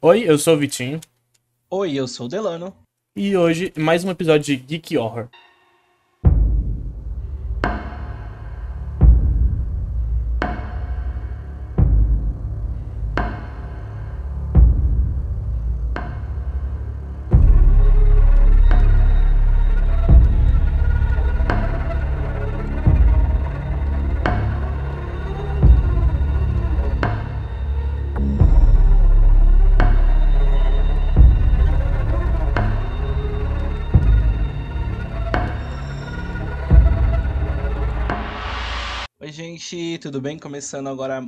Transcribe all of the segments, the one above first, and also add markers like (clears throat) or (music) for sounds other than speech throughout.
Oi, eu sou o Vitinho. Oi, eu sou o Delano. E hoje, mais um episódio de Geek Horror. Tudo bem? Começando agora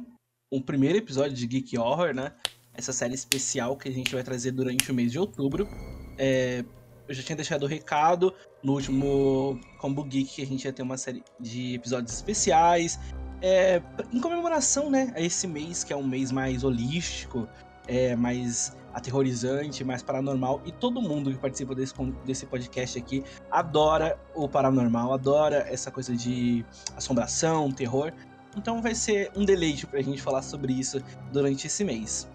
o primeiro episódio de Geek Horror, né? Essa série especial que a gente vai trazer durante o mês de outubro. É, eu já tinha deixado o recado no último Combo Geek que a gente ia ter uma série de episódios especiais. É, em comemoração, né, a esse mês que é um mês mais holístico, é, mais aterrorizante, mais paranormal. E todo mundo que participa desse, desse podcast aqui adora o paranormal, adora essa coisa de assombração, terror. Então vai ser um deleite pra gente falar sobre isso durante esse mês.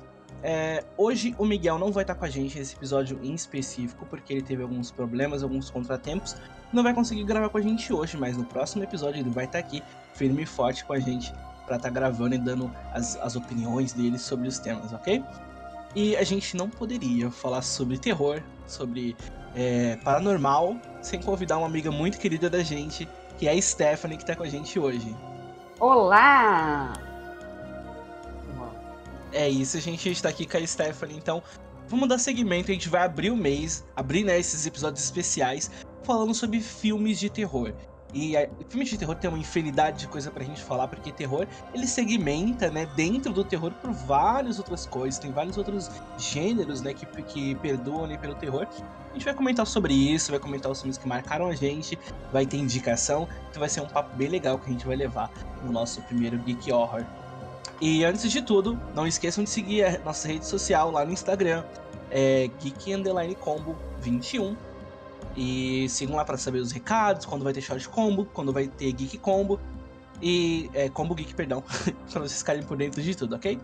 É, hoje o Miguel não vai estar com a gente nesse episódio em específico, porque ele teve alguns problemas, alguns contratempos. Não vai conseguir gravar com a gente hoje, mas no próximo episódio ele vai estar aqui, firme e forte com a gente, para estar tá gravando e dando as, as opiniões dele sobre os temas, ok? E a gente não poderia falar sobre terror, sobre é, paranormal, sem convidar uma amiga muito querida da gente, que é a Stephanie, que tá com a gente hoje. Olá! É isso, a gente está aqui com a Stephanie, então vamos dar seguimento, a gente vai abrir o mês, abrir né, esses episódios especiais, falando sobre filmes de terror. E a, filme de terror tem uma infinidade de coisa pra gente falar, porque terror ele segmenta, né, dentro do terror por várias outras coisas, tem vários outros gêneros, né, que, que perdoam né, pelo terror. A gente vai comentar sobre isso, vai comentar os filmes que marcaram a gente, vai ter indicação, então vai ser um papo bem legal que a gente vai levar no nosso primeiro Geek Horror. E antes de tudo, não esqueçam de seguir a nossa rede social lá no Instagram, é Geek Underline Combo 21 e sigam lá para saber os recados, quando vai ter Short Combo, quando vai ter Geek Combo. E. É, combo Geek, perdão. (laughs) para vocês ficarem por dentro de tudo, ok?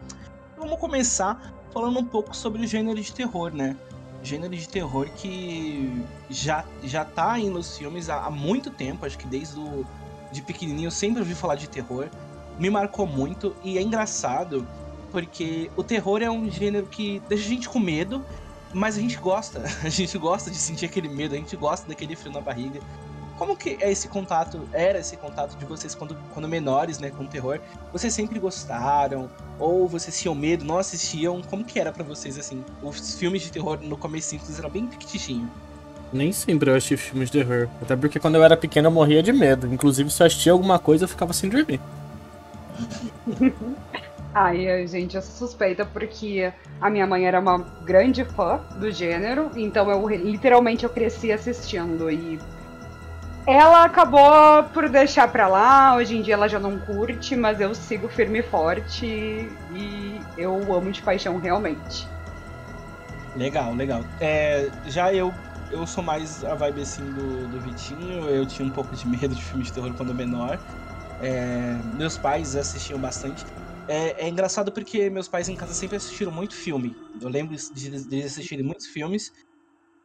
Vamos começar falando um pouco sobre o gênero de terror, né? Gênero de terror que já, já tá aí nos filmes há, há muito tempo, acho que desde o, de pequenininho eu sempre ouvi falar de terror. Me marcou muito e é engraçado porque o terror é um gênero que deixa a gente com medo, mas a gente gosta, (laughs) a gente gosta de sentir aquele medo, a gente gosta daquele frio na barriga. Como que é esse contato, era esse contato de vocês quando, quando menores, né, com o terror? Vocês sempre gostaram? Ou vocês tinham medo, não assistiam? Como que era para vocês, assim? Os filmes de terror no começo eram bem fictichinho. Nem sempre eu assisti filmes de terror. Até porque quando eu era pequeno eu morria de medo. Inclusive, se eu assistia alguma coisa, eu ficava sem dormir. (laughs) Ai, gente, eu sou suspeita porque a minha mãe era uma grande fã do gênero, então eu literalmente eu cresci assistindo e ela acabou por deixar pra lá, hoje em dia ela já não curte, mas eu sigo firme e forte e eu amo de paixão realmente. Legal, legal. É, já eu eu sou mais a vibe assim do, do Vitinho, eu tinha um pouco de medo de filme de terror quando menor. É, meus pais assistiam bastante. É, é, engraçado porque meus pais em casa sempre assistiram muito filme. Eu lembro de, de assistirem muitos filmes.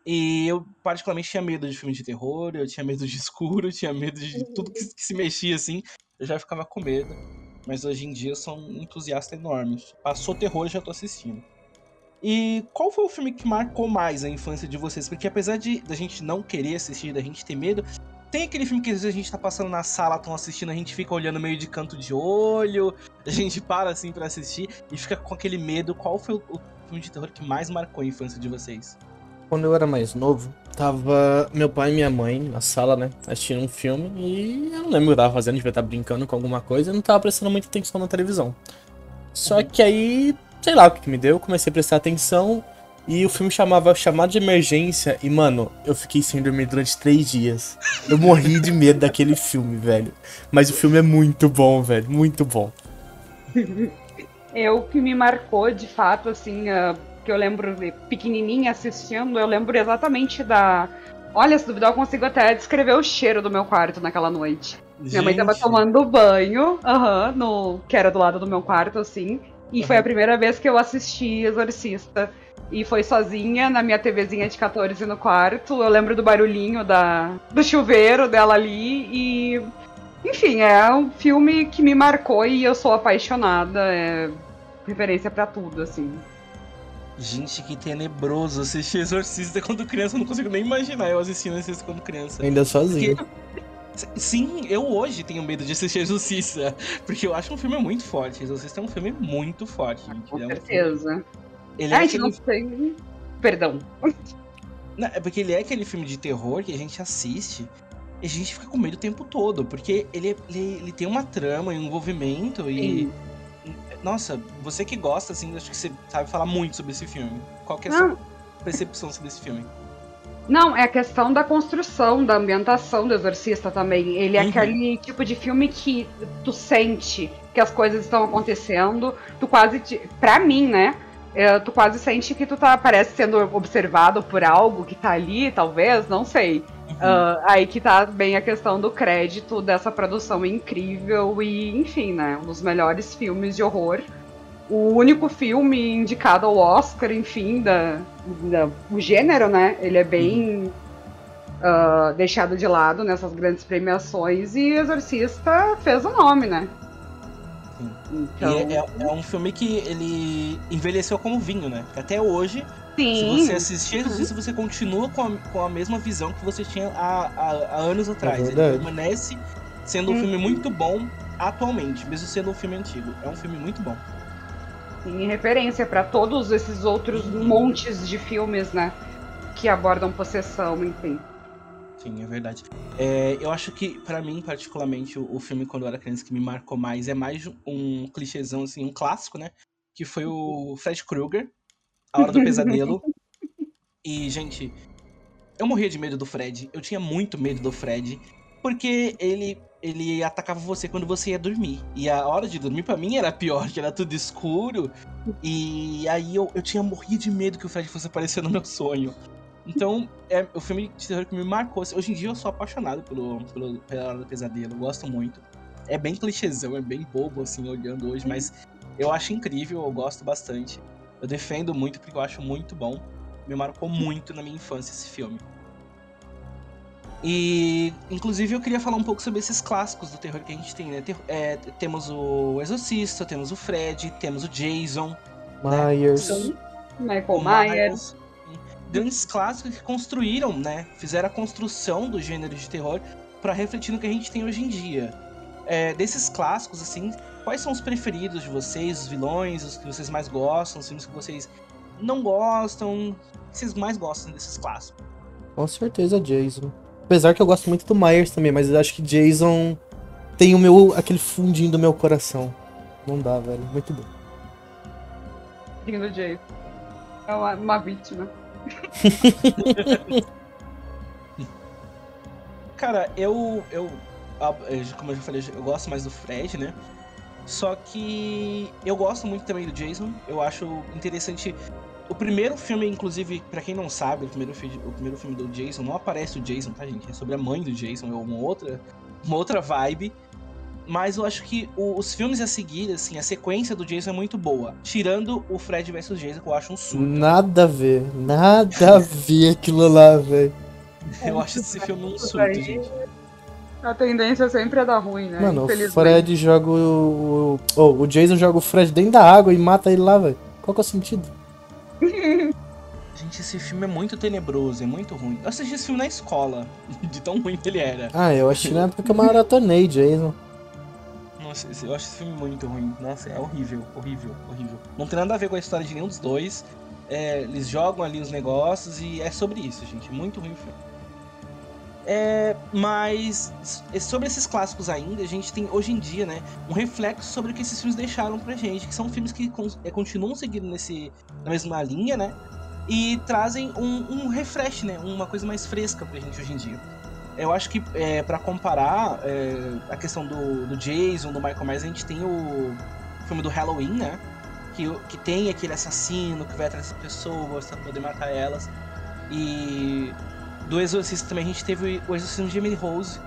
E eu particularmente tinha medo de filme de terror, eu tinha medo de (laughs) escuro, eu tinha medo de tudo que, que, se mexia assim. Eu já ficava com medo. Mas hoje em dia eu sou um entusiasta enorme. Passou terror, já tô assistindo. E qual foi o filme que marcou mais a infância de vocês? Porque apesar de da gente não querer assistir, da gente ter medo, tem aquele filme que às vezes a gente tá passando na sala, estão assistindo, a gente fica olhando meio de canto de olho, a gente para assim para assistir e fica com aquele medo. Qual foi o filme de terror que mais marcou a infância de vocês? Quando eu era mais novo, tava meu pai e minha mãe na sala, né, assistindo um filme e eu não lembro o que eu tava fazendo, devia estar brincando com alguma coisa e não tava prestando muita atenção na televisão. Só uhum. que aí, sei lá o que, que me deu, comecei a prestar atenção e o filme chamava Chamado de Emergência. E, mano, eu fiquei sem dormir durante três dias. Eu morri de medo daquele filme, velho. Mas o filme é muito bom, velho. Muito bom. (laughs) É o que me marcou, de fato, assim, uh, que eu lembro de pequenininha assistindo, eu lembro exatamente da. Olha, se duvidar, eu consigo até descrever o cheiro do meu quarto naquela noite. Gente. Minha mãe tava tomando banho, uh -huh, no, que era do lado do meu quarto, assim. E uhum. foi a primeira vez que eu assisti Exorcista e foi sozinha na minha TVzinha de 14 no quarto. Eu lembro do barulhinho da, do chuveiro dela ali e. Enfim, é um filme que me marcou e eu sou apaixonada. É referência para tudo, assim. Gente, que tenebroso assistir Exorcista quando criança. Eu não consigo nem imaginar eu assistindo Exorcista quando criança. Ainda sozinho. Porque... Sim, eu hoje tenho medo de assistir Exorcista. Porque eu acho um filme muito forte. Exorcista é um filme muito forte, gente. Com é um certeza. Filme... Ele a é gente aquele... não tem. Perdão. Não, é porque ele é aquele filme de terror que a gente assiste e a gente fica com medo o tempo todo. Porque ele, ele, ele tem uma trama e um envolvimento e. Sim. Nossa, você que gosta, assim, acho que você sabe falar muito sobre esse filme. Qual que é a sua percepção sobre esse filme? Não, é a questão da construção, da ambientação do Exorcista também. Ele é Uhum. aquele tipo de filme que tu sente que as coisas estão acontecendo, tu quase. Te... Pra mim, né? é, tu quase sente que tu tá, parece sendo observado por algo que tá ali, talvez, não sei. Uhum. Ah, aí que tá bem a questão do crédito dessa produção incrível e, enfim, né? Um dos melhores filmes de horror. O único filme indicado ao Oscar, enfim, da, da- o gênero, né? Ele é bem ah, deixado de lado nessas grandes premiações e Exorcista fez o nome, né? Sim. Então, E é, é um filme que ele envelheceu como vinho, né? Até hoje, sim. se você assistir Exorcista, você continua com a, com a mesma visão que você tinha há, há, há anos atrás. ele verdade. permanece sendo um Uhum. filme muito bom atualmente, mesmo sendo um filme antigo. É um filme muito bom. em referência para todos esses outros montes de filmes, né? Que abordam possessão, enfim. Sim, é verdade. É, eu acho que, pra mim, particularmente, o, o filme quando eu era criança que me marcou mais é mais um clichêzão, assim, um clássico, né? Que foi o Fred Krueger, A Hora do Pesadelo. e, gente, eu morria de medo do Fred. Eu tinha muito medo do Fred. Porque ele, ele atacava você quando você ia dormir. E a hora de dormir, pra mim, era pior, que era tudo escuro. E aí eu, eu tinha morrido de medo que o Fred fosse aparecer no meu sonho. Então, é o filme de terror que me marcou. Hoje em dia eu sou apaixonado pelo, pelo pela Hora do Pesadelo, eu gosto muito. É bem clichêzão, é bem bobo, assim, olhando hoje, mas eu acho incrível, eu gosto bastante. Eu defendo muito porque eu acho muito bom. Me marcou muito na minha infância esse filme. E, inclusive, eu queria falar um pouco sobre esses clássicos do terror que a gente tem, né? Ter- é, temos o Exorcista, temos o Fred, temos o Jason, Myers. São Michael Myers. Grandes clássicos que construíram, né? Fizeram a construção do gênero de terror para refletir no que a gente tem hoje em dia. É, desses clássicos, assim, quais são os preferidos de vocês, os vilões, os que vocês mais gostam, os filmes que vocês não gostam, o que vocês mais gostam desses clássicos? Com certeza, Jason. Apesar que eu gosto muito do Myers também, mas eu acho que Jason tem o meu aquele fundinho do meu coração. Não dá, velho. Muito bom. do Jason. É uma, uma vítima. (laughs) Cara, eu, eu, ah, eu- como eu já falei, eu gosto mais do Fred, né? Só que eu gosto muito também do Jason. Eu acho interessante. O primeiro filme, inclusive, pra quem não sabe, o primeiro, o primeiro filme do Jason não aparece o Jason, tá, gente? É sobre a mãe do Jason, é uma outra, uma outra vibe. Mas eu acho que o- os filmes a seguir, assim, a sequência do Jason é muito boa. Tirando o Fred vs Jason, que eu acho um surto. Nada a ver. Nada a ver aquilo lá, velho. Eu acho esse filme um surto, gente. A tendência sempre é dar ruim, né? Mano, o. Fred joga o. o- oh, o Jason joga o Fred dentro da água e mata ele lá, velho. Qual que é o sentido? (laughs) Gente, esse filme é muito tenebroso, é muito ruim. Eu assisti esse filme na escola, (laughs) de tão ruim que ele era. Ah, eu achei na época que eu maratonei Jason. Nossa, eu acho esse filme muito ruim. Nossa, é horrível, horrível, horrível. Não tem nada a ver com a história de nenhum dos dois. É, eles jogam ali os negócios e é sobre isso, gente. Muito ruim o filme. É, mas s- sobre esses clássicos ainda, a gente tem hoje em dia, né, um reflexo sobre o que esses filmes deixaram pra gente, que são filmes que con- é, continuam seguindo nesse, na mesma linha, né, e trazem um, um refresh, né, uma coisa mais fresca pra gente hoje em dia. Eu acho que é, para comparar é, a questão do, do Jason, do Michael Myers, a gente tem o filme do Halloween, né? Que, que tem aquele assassino que vai atrás das pessoas pra poder matar elas. E do Exorcista também a gente teve o Exorcismo de Emily Rose,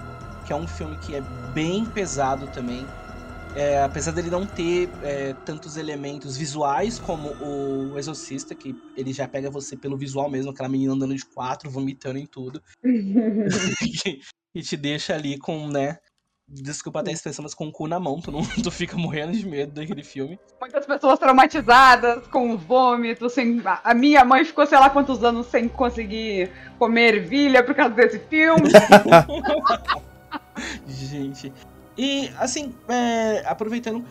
que é um filme que é bem pesado também. é, apesar dele não ter é, tantos elementos visuais como o Exorcista, que ele já pega você pelo visual mesmo, aquela menina andando de quatro, vomitando em tudo. (laughs) (laughs) e te deixa ali com, né? Desculpa até a expressão, mas com o cu na mão, tu, não, (laughs) tu fica morrendo de medo daquele filme. Muitas pessoas traumatizadas, com vômito, sem. A minha mãe ficou sei lá quantos anos sem conseguir comer ervilha por causa desse filme. (laughs) Gente. E, assim, é, aproveitando,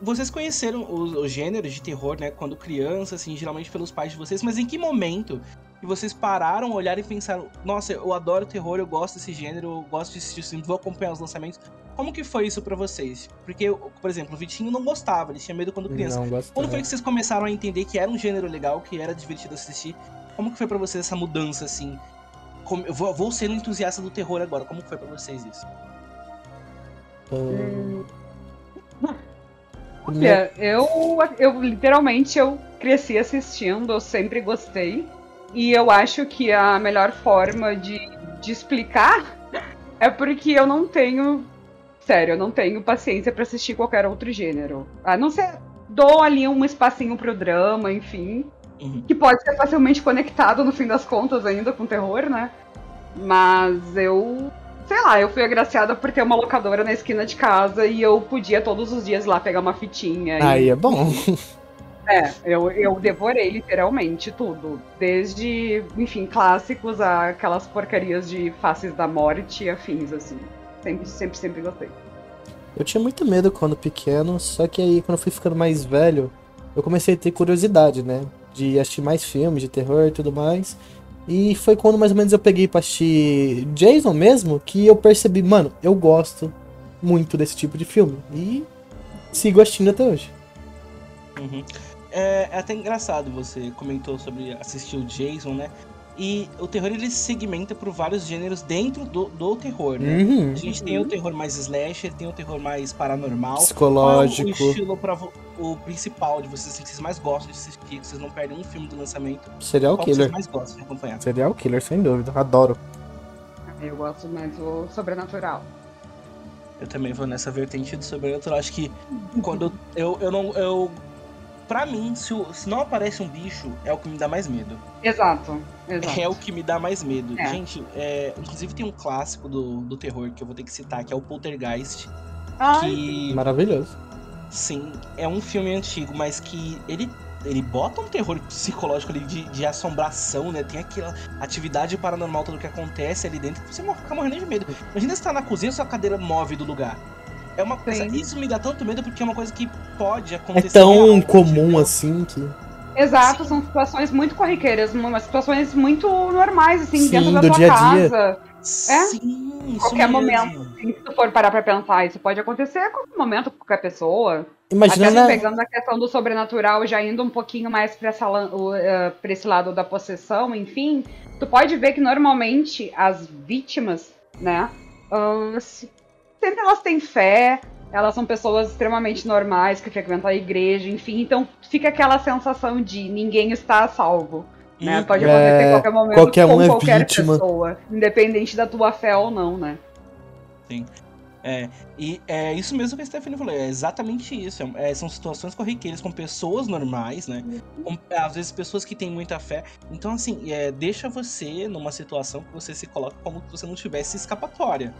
vocês conheceram o, o, gênero de terror, né, quando criança, assim, geralmente pelos pais de vocês, mas em que momento que vocês pararam, olharam e pensaram, nossa, eu adoro terror, eu gosto desse gênero, eu gosto de assistir filme, vou acompanhar os lançamentos. Como que foi isso para vocês? Porque, por exemplo, o Vitinho não gostava, ele tinha medo quando criança. Não, quando foi que vocês começaram a entender que era um gênero legal, que era divertido assistir? Como que foi para vocês essa mudança, assim? Como, eu vou, vou ser um entusiasta do terror agora, como foi para vocês isso? Hum. Olha, eu, eu literalmente eu cresci assistindo, eu sempre gostei. E eu acho que a melhor forma de, de explicar (laughs) é porque eu não tenho. Sério, eu não tenho paciência para assistir qualquer outro gênero. A não ser. Dou ali um espacinho pro drama, enfim. Uhum. Que pode ser facilmente conectado no fim das contas ainda com terror, né? Mas eu sei lá, eu fui agraciada por ter uma locadora na esquina de casa e eu podia todos os dias lá pegar uma fitinha. Aí e... é bom. (laughs) É, eu, eu devorei literalmente tudo. Desde, enfim, clássicos a aquelas porcarias de faces da morte e afins, assim. Sempre, sempre, sempre gostei. Eu tinha muito medo quando pequeno, só que aí quando eu fui ficando mais velho, eu comecei a ter curiosidade, né? De assistir mais filmes de terror e tudo mais. E foi quando mais ou menos eu peguei pra assistir Jason mesmo que eu percebi, mano, eu gosto muito desse tipo de filme. E sigo assistindo até hoje. Uhum. É, é, até engraçado, você comentou sobre assistir o Jason, né? E o terror ele segmenta por vários gêneros dentro do, do terror, né? Uhum. A gente tem o terror mais slasher, tem o terror mais paranormal. Psicológico. Qual é o estilo pra, o principal de vocês, que vocês mais gostam de assistir, que vocês não perdem um filme do lançamento. Serial Qual Killer. vocês mais gostam de acompanhar? Serial Killer, sem dúvida. Adoro. Eu gosto mais do sobrenatural. Eu também vou nessa vertente do sobrenatural. Acho que quando eu, eu não. Eu, pra mim, se, se não aparece um bicho, é o que me dá mais medo. Exato. Exato. É o que me dá mais medo. É. Gente, é, inclusive tem um clássico do, do terror que eu vou ter que citar, que é o Poltergeist. Ai, que... Maravilhoso. Sim, é um filme antigo, mas que ele ele bota um terror psicológico ali de, de assombração, né? Tem aquela atividade paranormal, tudo que acontece ali dentro, você fica morrendo de medo. Imagina você tá na cozinha e sua cadeira move do lugar. É uma coisa. Sim. Isso me dá tanto medo porque é uma coisa que pode é acontecer. É tão comum assim que. Exato, Sim. são situações muito corriqueiras, situações muito normais, assim, Sim, dentro da do tua dia casa. Dia. É? Sim, qualquer momento, assim, se tu for parar pra pensar, isso pode acontecer a qualquer momento com qualquer pessoa. Imagina Até na... pegando a questão do sobrenatural, já indo um pouquinho mais pra, essa, uh, pra esse lado da possessão, enfim, tu pode ver que normalmente as vítimas, né, uh, sempre elas têm fé, elas são pessoas extremamente normais que frequentam a igreja, enfim, então fica aquela sensação de ninguém está a salvo. Né? Pode acontecer É, em qualquer momento qualquer um com é qualquer vítima. pessoa, independente da tua fé ou não, né? Sim. É, e é isso mesmo que a Stephanie falou, é exatamente isso. É, são situações corriqueiras com pessoas normais, né? Com, às vezes pessoas que têm muita fé. Então, assim, é, deixa você numa situação que você se coloca como se você não tivesse escapatória.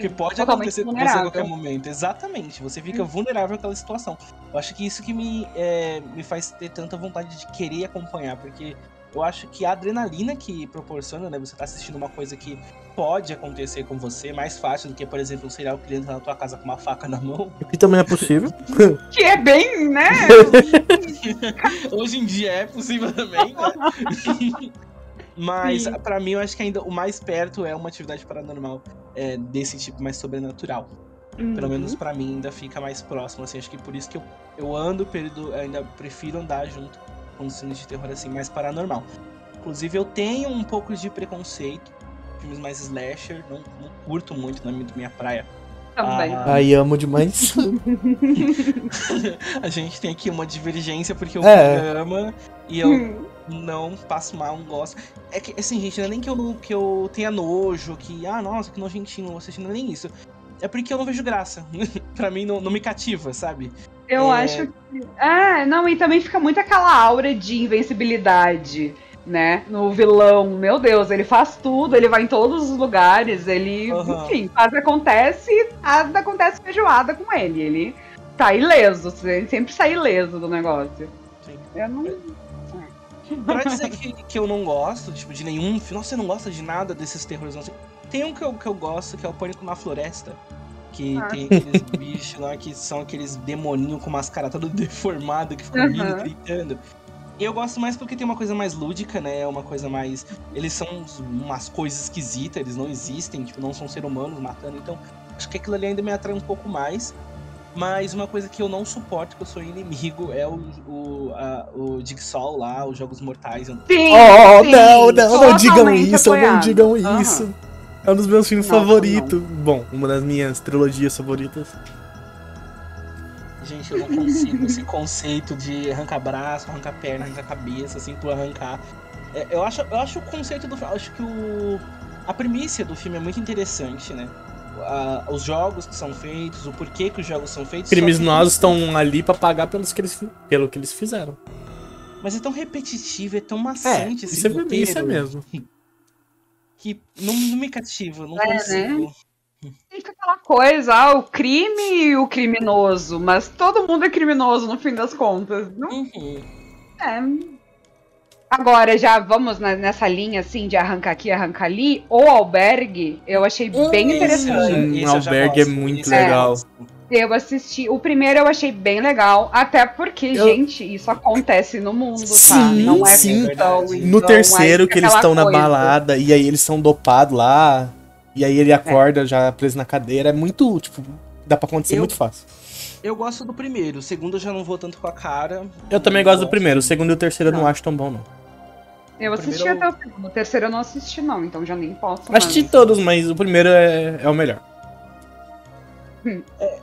Que pode acontecer com você a qualquer momento. Exatamente. Você fica vulnerável àquela situação. Eu acho que isso que me, é, me faz ter tanta vontade de querer acompanhar, porque eu acho que a adrenalina que proporciona, né? Você tá assistindo uma coisa que pode acontecer com você mais fácil do que, por exemplo, um serial killer entrar na tua casa com uma faca na mão. O que também é possível. (laughs) Que é bem, né? (laughs) Hoje em dia é possível também, né? (laughs) Mas, pra mim, eu acho que ainda o mais perto é uma atividade paranormal é, desse tipo mais sobrenatural. Pelo Uhum. menos pra mim ainda fica mais próximo, assim. Acho que por isso que eu, eu ando, período, ainda prefiro andar junto com os filmes de terror, assim, mais paranormal. Inclusive, eu tenho um pouco de preconceito. Filmes mais slasher, não, não curto muito na minha, minha praia. Também. Ah. Ai, amo demais. (laughs) A gente tem aqui uma divergência porque o É. Ama e eu não passo mal, não gosto. É que, assim, gente, não é nem que eu, que eu tenha nojo, que, ah, nossa, que nojentinho, assistir, não é nem isso. É porque eu não vejo graça. (laughs) pra mim não, não me cativa, sabe? Eu É. acho que. É, não, e também fica muito aquela aura de invencibilidade, né? No vilão. Meu Deus, ele faz tudo, ele vai em todos os lugares, ele. Aham. Enfim, faz acontece, nada acontece feijoada com ele. Ele tá ileso, ele sempre sai ileso do negócio. Sim. Eu não. Pra dizer que, que eu não gosto, tipo, de nenhum filme. Nossa, você não gosta de nada desses terrores. Assim. Tem um que eu, que eu gosto, que é o Pânico na Floresta. Que Ah. tem aqueles (laughs) bichos lá que são aqueles demoninhos com umas caras todas (laughs) deformadas que ficam rindo, Aham. gritando. Eu gosto mais porque tem uma coisa mais lúdica, né? Uma coisa mais. Eles são umas coisas esquisitas, eles não existem, tipo, não são seres humanos matando. Então, acho que aquilo ali ainda me atrai um pouco mais. Mas uma coisa que eu não suporto, que eu sou inimigo, é o, o, a- o Jigsaw lá, os Jogos Mortais. Sim, Oh, sim, não, não, não digam isso, não apoiado. digam Aham. isso. É um dos meus filmes favoritos. Bom, uma das minhas trilogias favoritas. Gente, eu não consigo esse conceito de arrancar braço, arrancar perna, arrancar cabeça, assim, por arrancar. É, eu, acho, eu acho o conceito do filme. Acho que o. A primícia do filme é muito interessante, né? A- os jogos que são feitos, o porquê que os jogos são feitos. Criminosos estão ali pra pagar pelos que eles, pelo que eles fizeram. Mas é tão repetitivo, é tão É, maçante esse isso é, roteiro, isso é mesmo. Que não, não me cativa, não É, consigo. Fica aquela coisa, ah, o crime e o criminoso, mas todo mundo é criminoso no fim das contas. Não Uhum. é. Agora, já vamos na- nessa linha assim de arrancar aqui, arrancar ali. O albergue, eu achei bem Esse eu já- interessante. Hum, eu já Albergue é muito eu legal. Eu assisti. O primeiro eu achei bem legal, até porque, Eu- gente, isso acontece no mundo, tá? Sim, Não é sim. ficção, No No então terceiro, é que eles estão na balada e aí eles são dopados lá. E aí ele acorda já preso na cadeira. É muito, tipo, dá pra acontecer Eu- muito fácil. Eu gosto do primeiro, o segundo eu já não vou tanto com a cara. Eu também gosto do primeiro. O segundo e o terceiro eu não Não. acho tão bom, não. Eu assisti primeiro até o segundo. O terceiro eu não assisti, não, então já nem posso. Assisti todos, mas o primeiro é, é o melhor.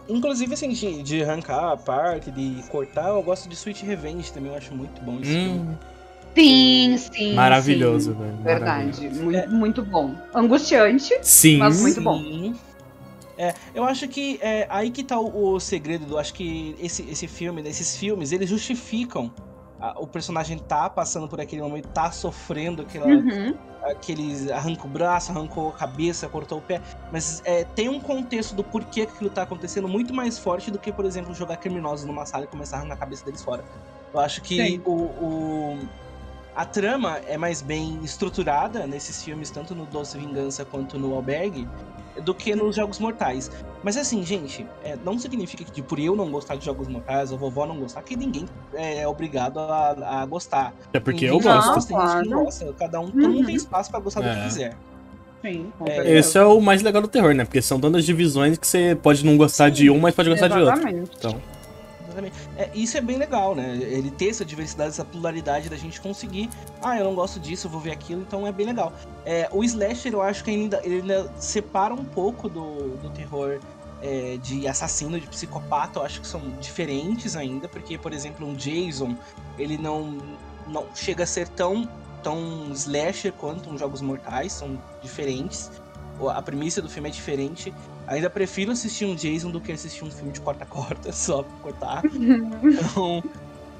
Inclusive, assim, de, de arrancar a parte, de cortar, eu gosto de Sweet Revenge também, eu acho muito bom esse filme. Hum, Sim, sim. maravilhoso, sim. velho. Verdade. maravilhoso. Muito, muito bom. Angustiante. Sim. Mas muito bom. Sim. É, eu acho que é aí que tá o, o segredo do. Acho que esse, esse filme, né, esses filmes, eles justificam a- o personagem tá passando por aquele momento, tá sofrendo aquela, Uhum. aqueles. arranca o braço, arrancou a cabeça, cortou o pé. Mas é, tem um contexto do porquê que aquilo tá acontecendo muito mais forte do que, por exemplo, jogar criminosos numa sala e começar a arrancar a cabeça deles fora. Eu acho que o, o- a trama é mais bem estruturada nesses filmes, tanto no Doce Vingança quanto no Albergue, do que nos Jogos Mortais. Mas assim, gente, é, não significa que tipo, por eu não gostar de Jogos Mortais, ou vovó não gostar, que ninguém é obrigado a, a gostar. É porque Tem eu gosto. gosta, não Claro. gosta. Cada um, Uhum. tem espaço pra gostar do que É. quiser. Sim, É. Esse é o mais legal do terror, né? Porque são tantas divisões que você pode não gostar Sim, de um, mas pode gostar de outro. Exatamente. Então, É, isso é bem legal, né? Ele ter essa diversidade, essa pluralidade da gente conseguir. Ah, eu não gosto disso, eu vou ver aquilo, então é bem legal. É, o slasher, eu acho que ainda, ele ainda separa um pouco do, do terror é, de assassino, de psicopata. Eu acho que são diferentes ainda, porque, por exemplo, um Jason, ele não, não chega a ser tão, tão slasher quanto uns Jogos Mortais, são diferentes. A premissa do filme é diferente. Ainda prefiro assistir um Jason do que assistir um filme de corta-corta, (laughs) só pra cortar. Então,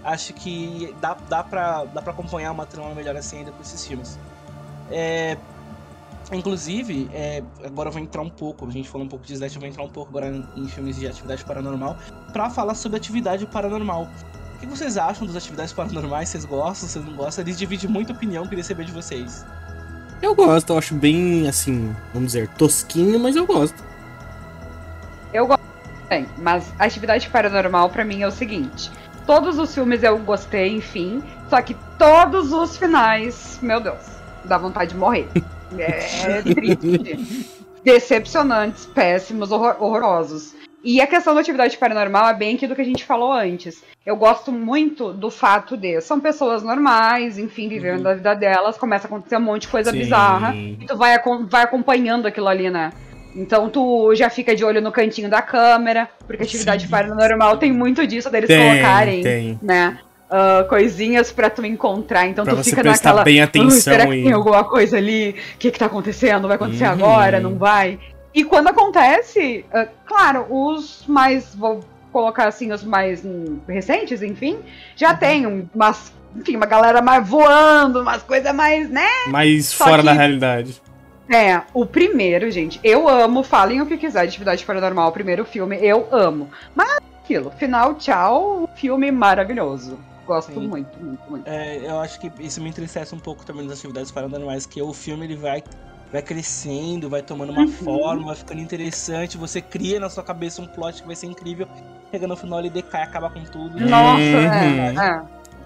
acho que dá, dá, pra, dá pra acompanhar uma trama melhor assim ainda com esses filmes. É, inclusive, é, agora eu vou entrar um pouco, a gente falou um pouco de Slash, eu vou entrar um pouco agora em, em filmes de atividade paranormal, pra falar sobre atividade paranormal. O que vocês acham das atividades paranormais? Vocês gostam, vocês não gostam? Eles dividem muita opinião, queria saber de vocês. eu gosto, eu acho bem, assim, vamos dizer, tosquinho, mas eu gosto. Também, mas a atividade paranormal pra mim é o seguinte: todos os filmes eu gostei, enfim, só que todos os finais, meu Deus, dá vontade de morrer. (laughs) É triste. Decepcionantes, péssimos, horror- horrorosos. E a questão da atividade paranormal é bem aquilo que a gente falou antes. Eu gosto muito do fato de são pessoas normais, enfim, vivendo Uhum. da vida delas, começa a acontecer um monte de coisa Sim. bizarra. E tu vai, vai acompanhando aquilo ali, né? Então tu já fica de olho no cantinho da câmera, porque a atividade Sim. paranormal tem muito disso, deles Tem, colocarem, tem. né? ah, coisinhas pra tu encontrar. Então Pra tu fica naquela. bem "Ui, atenção será que e... tem alguma coisa ali? O que, que tá acontecendo? Vai acontecer Uhum. agora? Não vai? E quando acontece, ah, claro, os mais. Vou colocar assim, os mais recentes, enfim, já Uhum. tem um- umas. Enfim, uma galera mais voando, umas coisas mais, né? Mas Só fora que- da realidade. É, o primeiro, gente, eu amo, falem o que quiser de Atividade Paranormal, o primeiro filme, eu amo. Mas aquilo, final, tchau, filme maravilhoso. Gosto Sim. muito, muito, muito. É, eu acho que isso me entristece um pouco também das atividades paranormais, que o filme ele vai, vai crescendo, vai tomando uma Uhum. forma, vai ficando interessante, você cria na sua cabeça um plot que vai ser incrível, chega no final ele decai, acaba com tudo. Nossa, Uhum. é, é.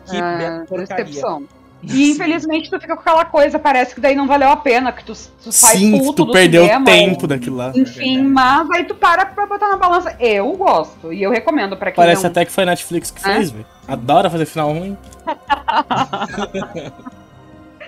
Que é, bela porcaria. decepção. E infelizmente tu fica com aquela coisa, parece que daí não valeu a pena, que tu, tu sai Sim, puto tu do perdeu cinema, tempo daquilo lá. Enfim, É mas aí tu para pra botar na balança. Eu gosto, e eu recomendo pra quem Parece não... até que foi a Netflix que É? fez, velho. Adora fazer final ruim. (laughs)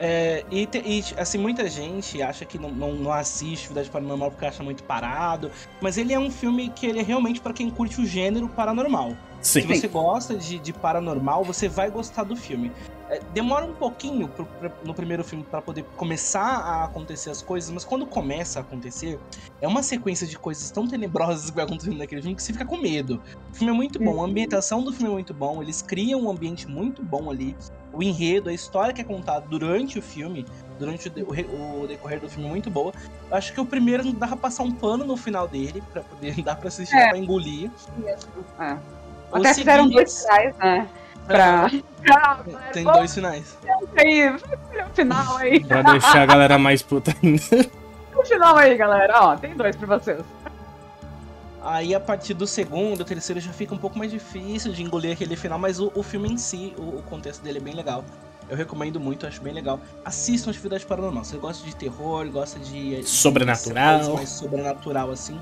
É, e, e, assim, muita gente acha que não, não, não assiste Atividade Paranormal porque acha muito parado, mas ele é um filme que ele é realmente pra quem curte o gênero paranormal. Sim. Se você gosta de, de paranormal, você vai gostar do filme. É, demora um pouquinho pro- pra- no primeiro filme pra poder começar a acontecer as coisas, mas quando começa a acontecer, é uma sequência de coisas tão tenebrosas que vai acontecendo naquele filme que você fica com medo. O filme é muito bom, a ambientação do filme é muito bom, eles criam um ambiente muito bom ali. O enredo, a história que é contada durante o filme, durante o, de- o o decorrer do filme é muito boa. Eu acho que o primeiro dá pra passar um pano no final dele, pra poder (laughs) dar pra assistir, É. dá pra engolir. É. Até fizeram seguinte- dois finais, né? Pra... Tem dois finais. aí, o final aí. Pra deixar a galera mais puta ainda. (laughs) O final aí, galera. Ó, tem dois pra vocês. Aí a partir do segundo, terceiro já fica um pouco mais difícil de engolir aquele final, mas o, o filme em si, o, o contexto dele é bem legal. Eu recomendo muito, acho bem legal. Assistam Atividade Paranormal. Se você gosta de terror, gosta de. de Sobrenatural. coisa mais sobrenatural assim,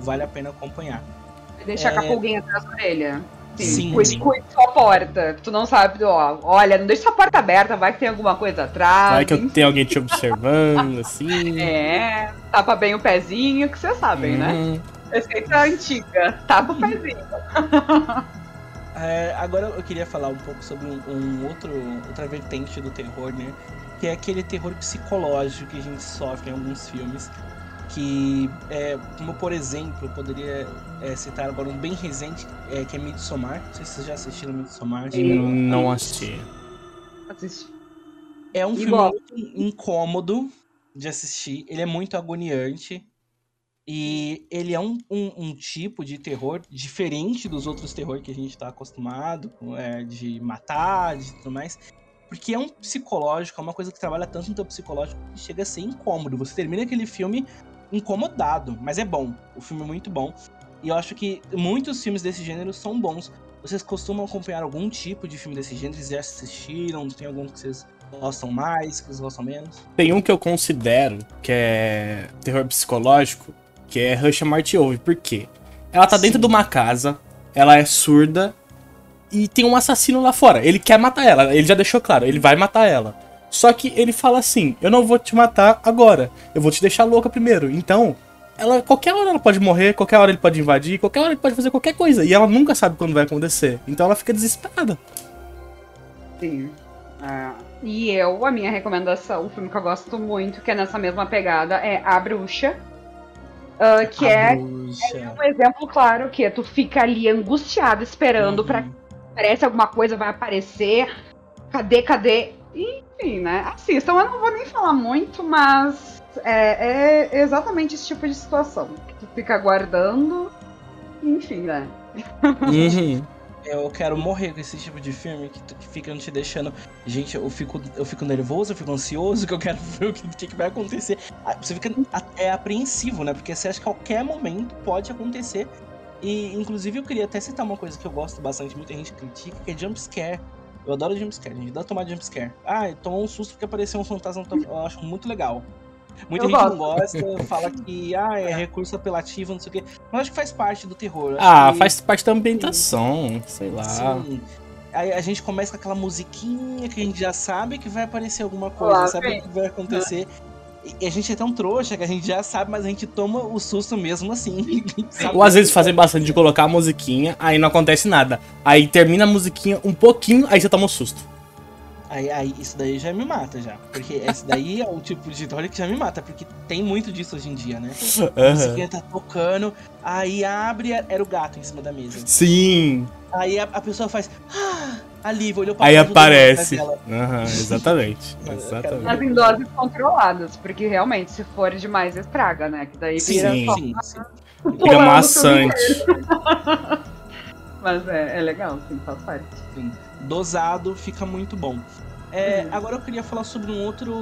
vale a pena acompanhar. Deixar É. com a pulguinha atrás da orelha. Sim. Cuide, cuide sua porta. Tu não sabe, ó. Olha, não deixa sua porta aberta, vai que tem alguma coisa atrás. Vai que tenho alguém te observando, assim. (laughs) É, tapa bem o pezinho, que vocês sabem, né? Hum. Receita antiga. Tapa o pezinho. (laughs) É, agora eu queria falar um pouco sobre um, um outro, outra vertente do terror, né? Que é aquele terror psicológico que a gente sofre em alguns filmes. Que, é, como por exemplo, eu poderia é, citar agora um bem recente, é, que é Midsommar. Não sei se vocês já assistiram Midsommar. Eu não assisti. Assiste. É um filme Igual. muito incômodo de assistir, ele é muito agoniante. E ele é um, um, um tipo de terror diferente dos outros terror que a gente tá acostumado, é, de matar, de tudo mais. Porque é um psicológico, é uma coisa que trabalha tanto no teu psicológico que chega a ser incômodo. Você termina aquele filme incomodado, mas é bom. O filme é muito bom. E eu acho que muitos filmes desse gênero são bons. Vocês costumam acompanhar algum tipo de filme desse gênero? Vocês já assistiram? Tem algum que vocês gostam mais, que vocês gostam menos? Tem um que eu considero que é terror psicológico, que é Rush Mart Ouve. Por quê? Ela tá dentro Sim. de uma casa, ela é surda e tem um assassino lá fora. Ele quer matar ela, ele já deixou claro, ele vai matar ela. Só que ele fala assim: Eu não vou te matar agora, eu vou te deixar louca primeiro. Então, ela qualquer hora ela pode morrer, qualquer hora ele pode invadir, qualquer hora ele pode fazer qualquer coisa. E ela nunca sabe quando vai acontecer. Então ela fica desesperada. Sim. É. E eu, a minha recomendação, um filme que eu gosto muito, que é nessa mesma pegada, é A Bruxa. ah, que A é Bruxa. um exemplo claro que é tu fica ali angustiado esperando Uhum. pra parece alguma coisa vai aparecer. Cadê, cadê? Enfim, né? Assistam, eu não vou nem falar muito, mas é, é exatamente esse tipo de situação. Que tu fica aguardando. Enfim, né? Uhum. (laughs) Eu quero morrer com esse tipo de filme que, fica te deixando. Gente, eu fico, eu fico nervoso, eu fico ansioso, que eu quero (laughs) ver o que, que vai acontecer. Ah, Você fica é apreensivo, né? Porque você acha que a qualquer momento pode acontecer. E, inclusive, eu queria até citar uma coisa que eu gosto bastante, muita gente critica, que é jumpscare. Eu adoro jumpscare, gente. Dá tomar jumpscare. Ah, tomou um susto porque apareceu um fantasma. Eu acho muito legal. Muita Eu gente não gosto. gosta, fala que (laughs) ah, é recurso apelativo, não sei o quê. Mas eu acho que faz parte do terror. Ah, que- faz parte da ambientação, sei lá. Sim. Aí a gente começa com aquela musiquinha que a gente já sabe que vai aparecer alguma coisa, Lá sabe o que vai acontecer. E a gente é tão trouxa que a gente já sabe, mas a gente toma o susto mesmo assim. (laughs) Ou às vezes fazem bastante de colocar a musiquinha, aí não acontece nada. Aí termina a musiquinha um pouquinho, aí você toma um susto. Aí, aí, isso daí já me mata já. Porque esse daí é o tipo de terror que já me mata, porque tem muito disso hoje em dia, né? A musiquinha tá tocando, aí abre, era o gato em cima da mesa. Sim. Aí a, a pessoa faz. Ah, alívio, olhou pra Aí aparece. Aham, exatamente. (laughs) Exatamente. Mas em doses controladas, porque realmente, se for demais, estraga, né? Que daí vira Sim. só Sim, sim. Fica maçante. (laughs) Mas é, é legal, sim, faz parte. sim. Dosado fica muito bom. É, Uhum. Agora eu queria falar sobre um outro,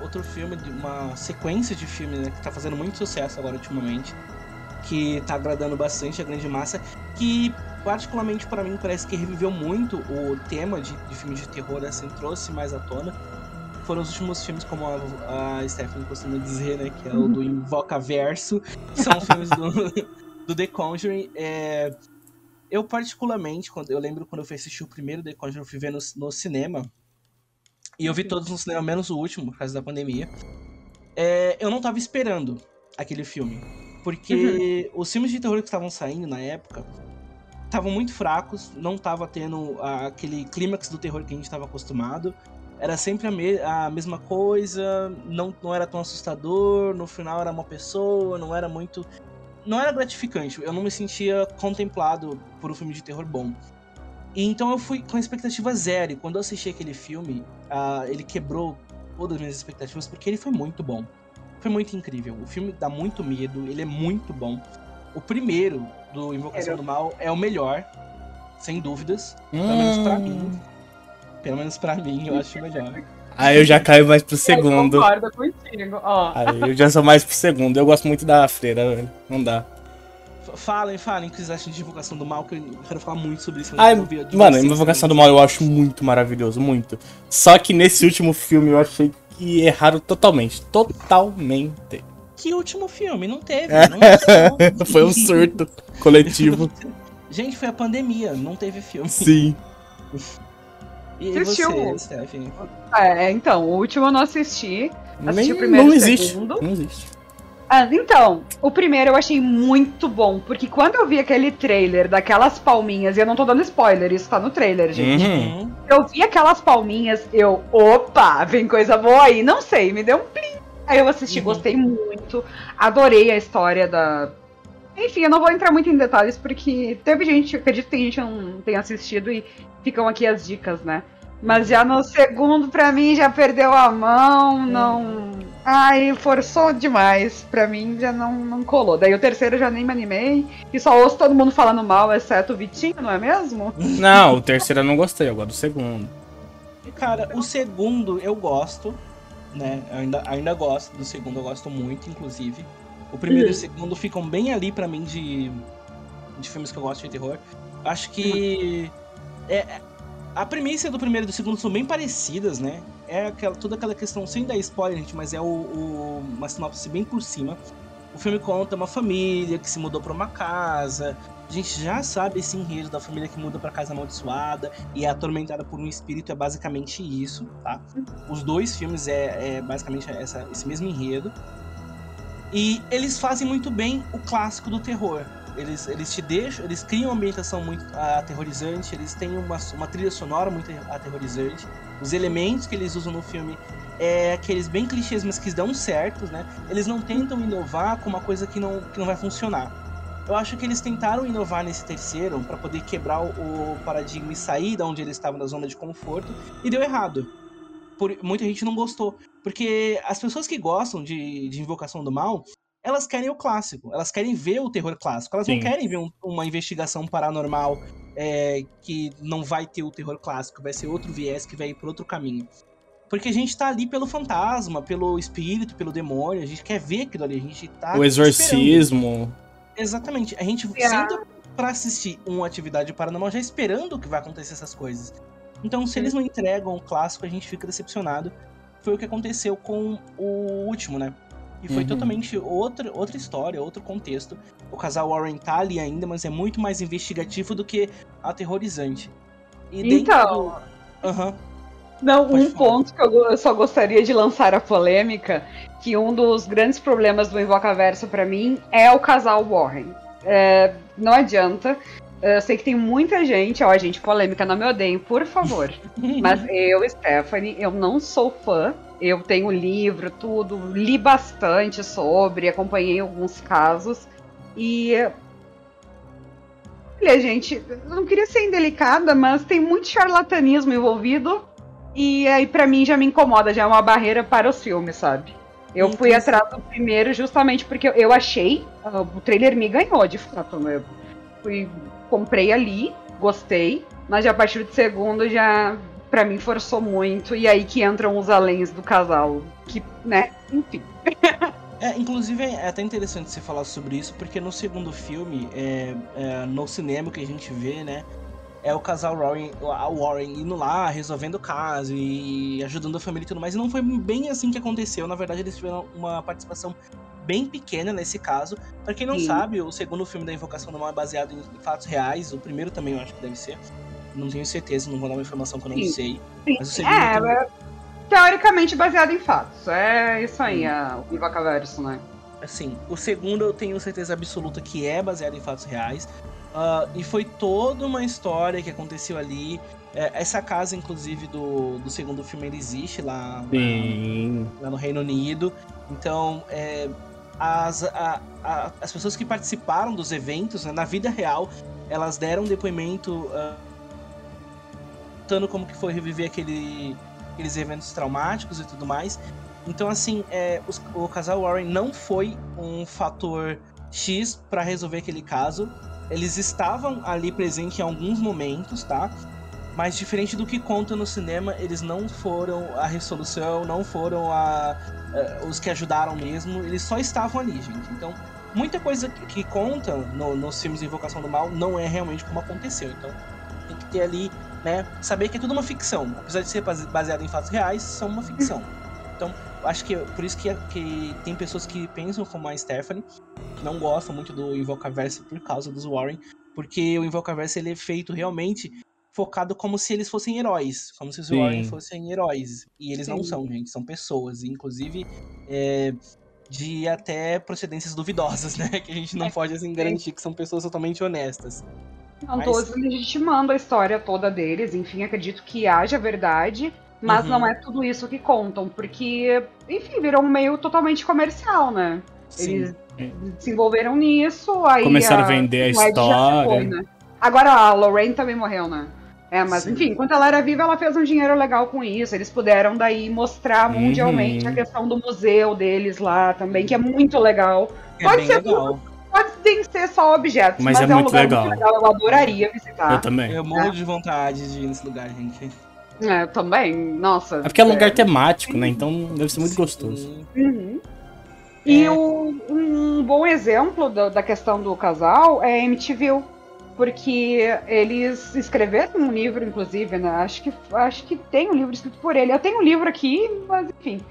outro filme, de uma sequência de filmes né, que tá fazendo muito sucesso agora ultimamente. Que tá agradando bastante a grande massa. Que, particularmente para mim, parece que reviveu muito o tema de, de filmes de terror, assim, trouxe mais à tona. Foram os últimos filmes, como a, a Stephanie costuma dizer, né? Que é o do Invoca Verso. São filmes do, do The Conjuring. É, eu, particularmente, quando eu lembro quando eu fui assistir o primeiro The Conjuring, eu fui ver no, no cinema. E eu vi todos no cinema, menos o último, por causa da pandemia. É, eu não tava esperando aquele filme. Porque os filmes de terror que estavam saindo na época estavam muito fracos, não tava tendo a- aquele clímax do terror que a gente estava acostumado. Era sempre a, me- a mesma coisa, não, não era tão assustador, no final era uma pessoa, não era muito. Não era gratificante, eu não me sentia contemplado por um filme de terror bom. E então eu fui com expectativa zero, e quando eu assisti aquele filme, ah, ele quebrou todas as minhas expectativas, porque ele foi muito bom. Foi muito incrível. O filme dá muito medo, ele é muito bom. O primeiro, do Invocação Era- do Mal, é o melhor, sem dúvidas. Pelo menos pra Hum. mim. Pelo menos pra mim, eu acho melhor. Aí eu já caio mais pro segundo. Eu concordo contigo, ó. Aí eu já sou mais pro segundo. Eu gosto muito da freira, velho. Não dá. Falem, falem o que vocês acham de Invocação do Mal, que eu quero falar muito sobre isso. Ai, mano, a vocês Invocação do. Mal eu acho muito maravilhoso, muito. Só que nesse último filme eu achei que erraram totalmente. Totalmente. Que último filme? Não teve. É. Não lançou. (laughs) Foi um surto coletivo. (laughs) Gente, foi a pandemia, não teve filme. Sim. E você, Assistiu? Stephanie? É, então, o último eu não assisti. Assisti Nem, o primeiro não existe. segundo. Não existe. Ah, então, o primeiro eu achei muito bom, porque quando eu vi aquele trailer daquelas palminhas, e eu não tô dando spoiler, isso tá no trailer, gente. Uhum. Hum, Eu vi aquelas palminhas, eu, opa, vem coisa boa aí, não sei, me deu um plim. Aí eu assisti, Uhum. gostei muito, adorei a história da. Enfim, eu não vou entrar muito em detalhes, porque teve gente, acredito que tem gente que não tem assistido e ficam aqui as dicas, né? Mas já no segundo, pra mim, já perdeu a mão, não. Ai, forçou demais. Pra mim já não, não colou. Daí o terceiro eu já nem me animei. E só ouço todo mundo falando mal, exceto o Vitinho, não é mesmo? Não, o terceiro eu não gostei, eu gosto do segundo. Cara, o segundo eu gosto, né? Eu ainda, ainda gosto do segundo, eu gosto muito, inclusive. O primeiro e o segundo ficam bem ali pra mim de, de filmes que eu gosto de terror. Acho que é, a premissa do primeiro e do segundo são bem parecidas, né? É aquela, toda aquela questão, sem dar spoiler, gente, mas é o, o- uma sinopse bem por cima. O filme conta uma família que se mudou pra uma casa. A gente já sabe esse enredo da família que muda pra casa amaldiçoada e é atormentada por um espírito, é basicamente isso, tá? Os dois filmes é, é basicamente essa- esse mesmo enredo. E eles fazem muito bem o clássico do terror. Eles, eles te deixam, eles criam uma ambientação muito aterrorizante, eles têm uma, uma trilha sonora muito aterrorizante. Os elementos que eles usam no filme é aqueles bem clichês, mas que dão certos, né? Eles não tentam inovar com uma coisa que não, que não vai funcionar. Eu acho que eles tentaram inovar nesse terceiro para poder quebrar o, paradigma e sair da onde eles estavam na zona de conforto e deu errado. Por, muita gente não gostou. Porque as pessoas que gostam de, de Invocação do Mal, elas querem o clássico. Elas querem ver o terror clássico. Elas Sim. não querem ver um- uma investigação paranormal é, que não vai ter o terror clássico. Vai ser outro viés que vai ir por outro caminho. Porque a gente tá ali pelo fantasma, pelo espírito, pelo demônio. A gente quer ver aquilo ali. A gente tá. o esperando. Exatamente. A gente É. senta pra assistir uma atividade paranormal já esperando que vai acontecer essas coisas. Então, se eles não entregam o clássico, a gente fica decepcionado. Foi o que aconteceu com o último, né? E foi Uhum. totalmente outra, outra história, outro contexto. O casal Warren tá ali ainda, mas é muito mais investigativo do que aterrorizante. E dentro Então. do- Aham. Não, Pode um falar. ponto que eu só gostaria de lançar a polêmica, que um dos grandes problemas do Invocaverso pra mim é o casal Warren. É, não adianta. Eu sei que tem muita gente, ó, gente, polêmica, não me odeiem, por favor. (laughs) Mas eu, Stephanie, eu não sou fã. Eu tenho livro, tudo, li bastante sobre, acompanhei alguns casos. E. Olha, gente, eu não queria ser indelicada, mas tem muito charlatanismo envolvido. E aí, para mim, já me incomoda, já é uma barreira para os filmes, sabe? Eu fui atrás do primeiro justamente porque eu achei. Uh, o trailer me ganhou, de fato. Eu fui, comprei ali, gostei. Mas já a partir do segundo já para mim forçou muito. E aí que entram os aléns do casal. Que, né, enfim. (laughs) É, inclusive é até interessante você falar sobre isso, porque no segundo filme, é, é, no cinema que a gente vê, né? É o casal Warren, a Warren indo lá, resolvendo o caso e ajudando a família e tudo mais. E não foi bem assim que aconteceu. Na verdade, eles tiveram uma participação bem pequena nesse caso. Pra quem não Sim. sabe, o segundo filme da Invocação do Mal é baseado em fatos reais. O primeiro também eu acho que deve ser. Não tenho certeza, não vou dar uma informação que eu não Sim. sei. Mas o segundo. É, também... teoricamente baseado em fatos. É isso aí, é o Invocaverso, né? Assim, o segundo eu tenho certeza absoluta que é baseado em fatos reais. Uh, e foi toda uma história que aconteceu ali. É, essa casa, inclusive, do, do segundo filme, ele existe lá, lá, lá no Reino Unido. Então, é, as, a, a, as pessoas que participaram dos eventos, né, na vida real, elas deram um depoimento uh, contando como que foi reviver aquele, aqueles eventos traumáticos e tudo mais. Então, assim, é, os, o casal Warren não foi um fator X para resolver aquele caso. Eles estavam ali presentes em alguns momentos, tá? Mas diferente do que conta no cinema, eles não foram a resolução, não foram a, é, os que ajudaram mesmo. Eles só estavam ali, gente. Então, muita coisa que conta no, nos filmes de Invocação do Mal não é realmente como aconteceu. Então, tem que ter ali né? Saber que é tudo uma ficção. Apesar de ser baseado em fatos reais, são uma ficção. Então, acho que por isso que, que tem pessoas que pensam como a Stephanie, que não gostam muito do Invocaverse por causa dos Warren, porque o Invocaverse ele é feito realmente focado como se eles fossem heróis, como se os Sim. Warren fossem heróis. E eles Sim. não são, gente, são pessoas. Inclusive, é, de até procedências duvidosas, (laughs) né? Que a gente não é. pode assim, garantir que são pessoas totalmente honestas. Não mas... legitimando a história toda deles, enfim, acredito que haja verdade, mas uhum. não é tudo isso que contam, porque, enfim, virou um meio totalmente comercial, né? Sim. Eles se envolveram nisso, aí. Começaram a, a vender a história. Foi, né? Agora a Lorraine também morreu, né? É, mas Sim. enfim, enquanto ela era viva, ela fez um dinheiro legal com isso. Eles puderam daí mostrar mundialmente uhum. a questão do museu deles lá também, que é muito legal. É Pode ser legal podem ser só objetos, mas, mas é, é, muito, um legal. muito legal. Eu adoraria visitar. Eu também. Eu morro é. de vontade de ir nesse lugar, gente. É, eu também. Nossa. É porque é um lugar temático, né? Então deve ser muito Sim. gostoso. Uhum. E é. o, um bom exemplo do, da questão do casal é MTV. Porque eles escreveram um livro, inclusive, né? Acho que, acho que tem um livro escrito por ele. Eu tenho um livro aqui, mas enfim.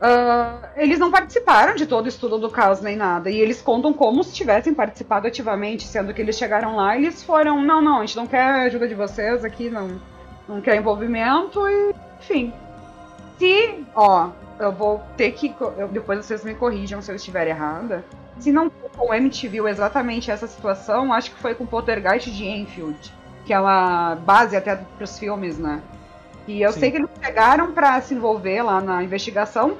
Uh, eles não participaram de todo o estudo do caso nem nada. E eles contam como se tivessem participado ativamente, sendo que eles chegaram lá e eles foram: não, não, a gente não quer a ajuda de vocês aqui, não, não quer envolvimento, e enfim. Se, ó, eu vou ter que. Eu, depois vocês me corrijam se eu estiver errada. Se não com o MTV exatamente essa situação, acho que foi com o Poltergeist de Enfield, que é uma base até para os filmes, né? E eu Sim. sei que eles chegaram para se envolver lá na investigação.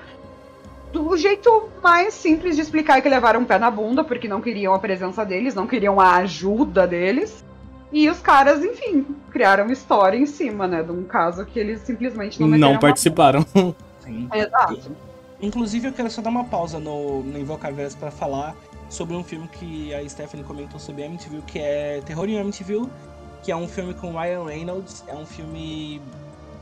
Do jeito mais simples de explicar é que levaram um pé na bunda, porque não queriam a presença deles, não queriam a ajuda deles. E os caras, enfim, criaram uma história em cima, né? De um caso que eles simplesmente não Não participaram. (laughs) Sim. Exato. Inclusive, eu quero só dar uma pausa no, no Invocaverse para falar sobre um filme que a Stephanie comentou sobre MTV, que é Terror em MTV, que é um filme com Ryan Reynolds. É um filme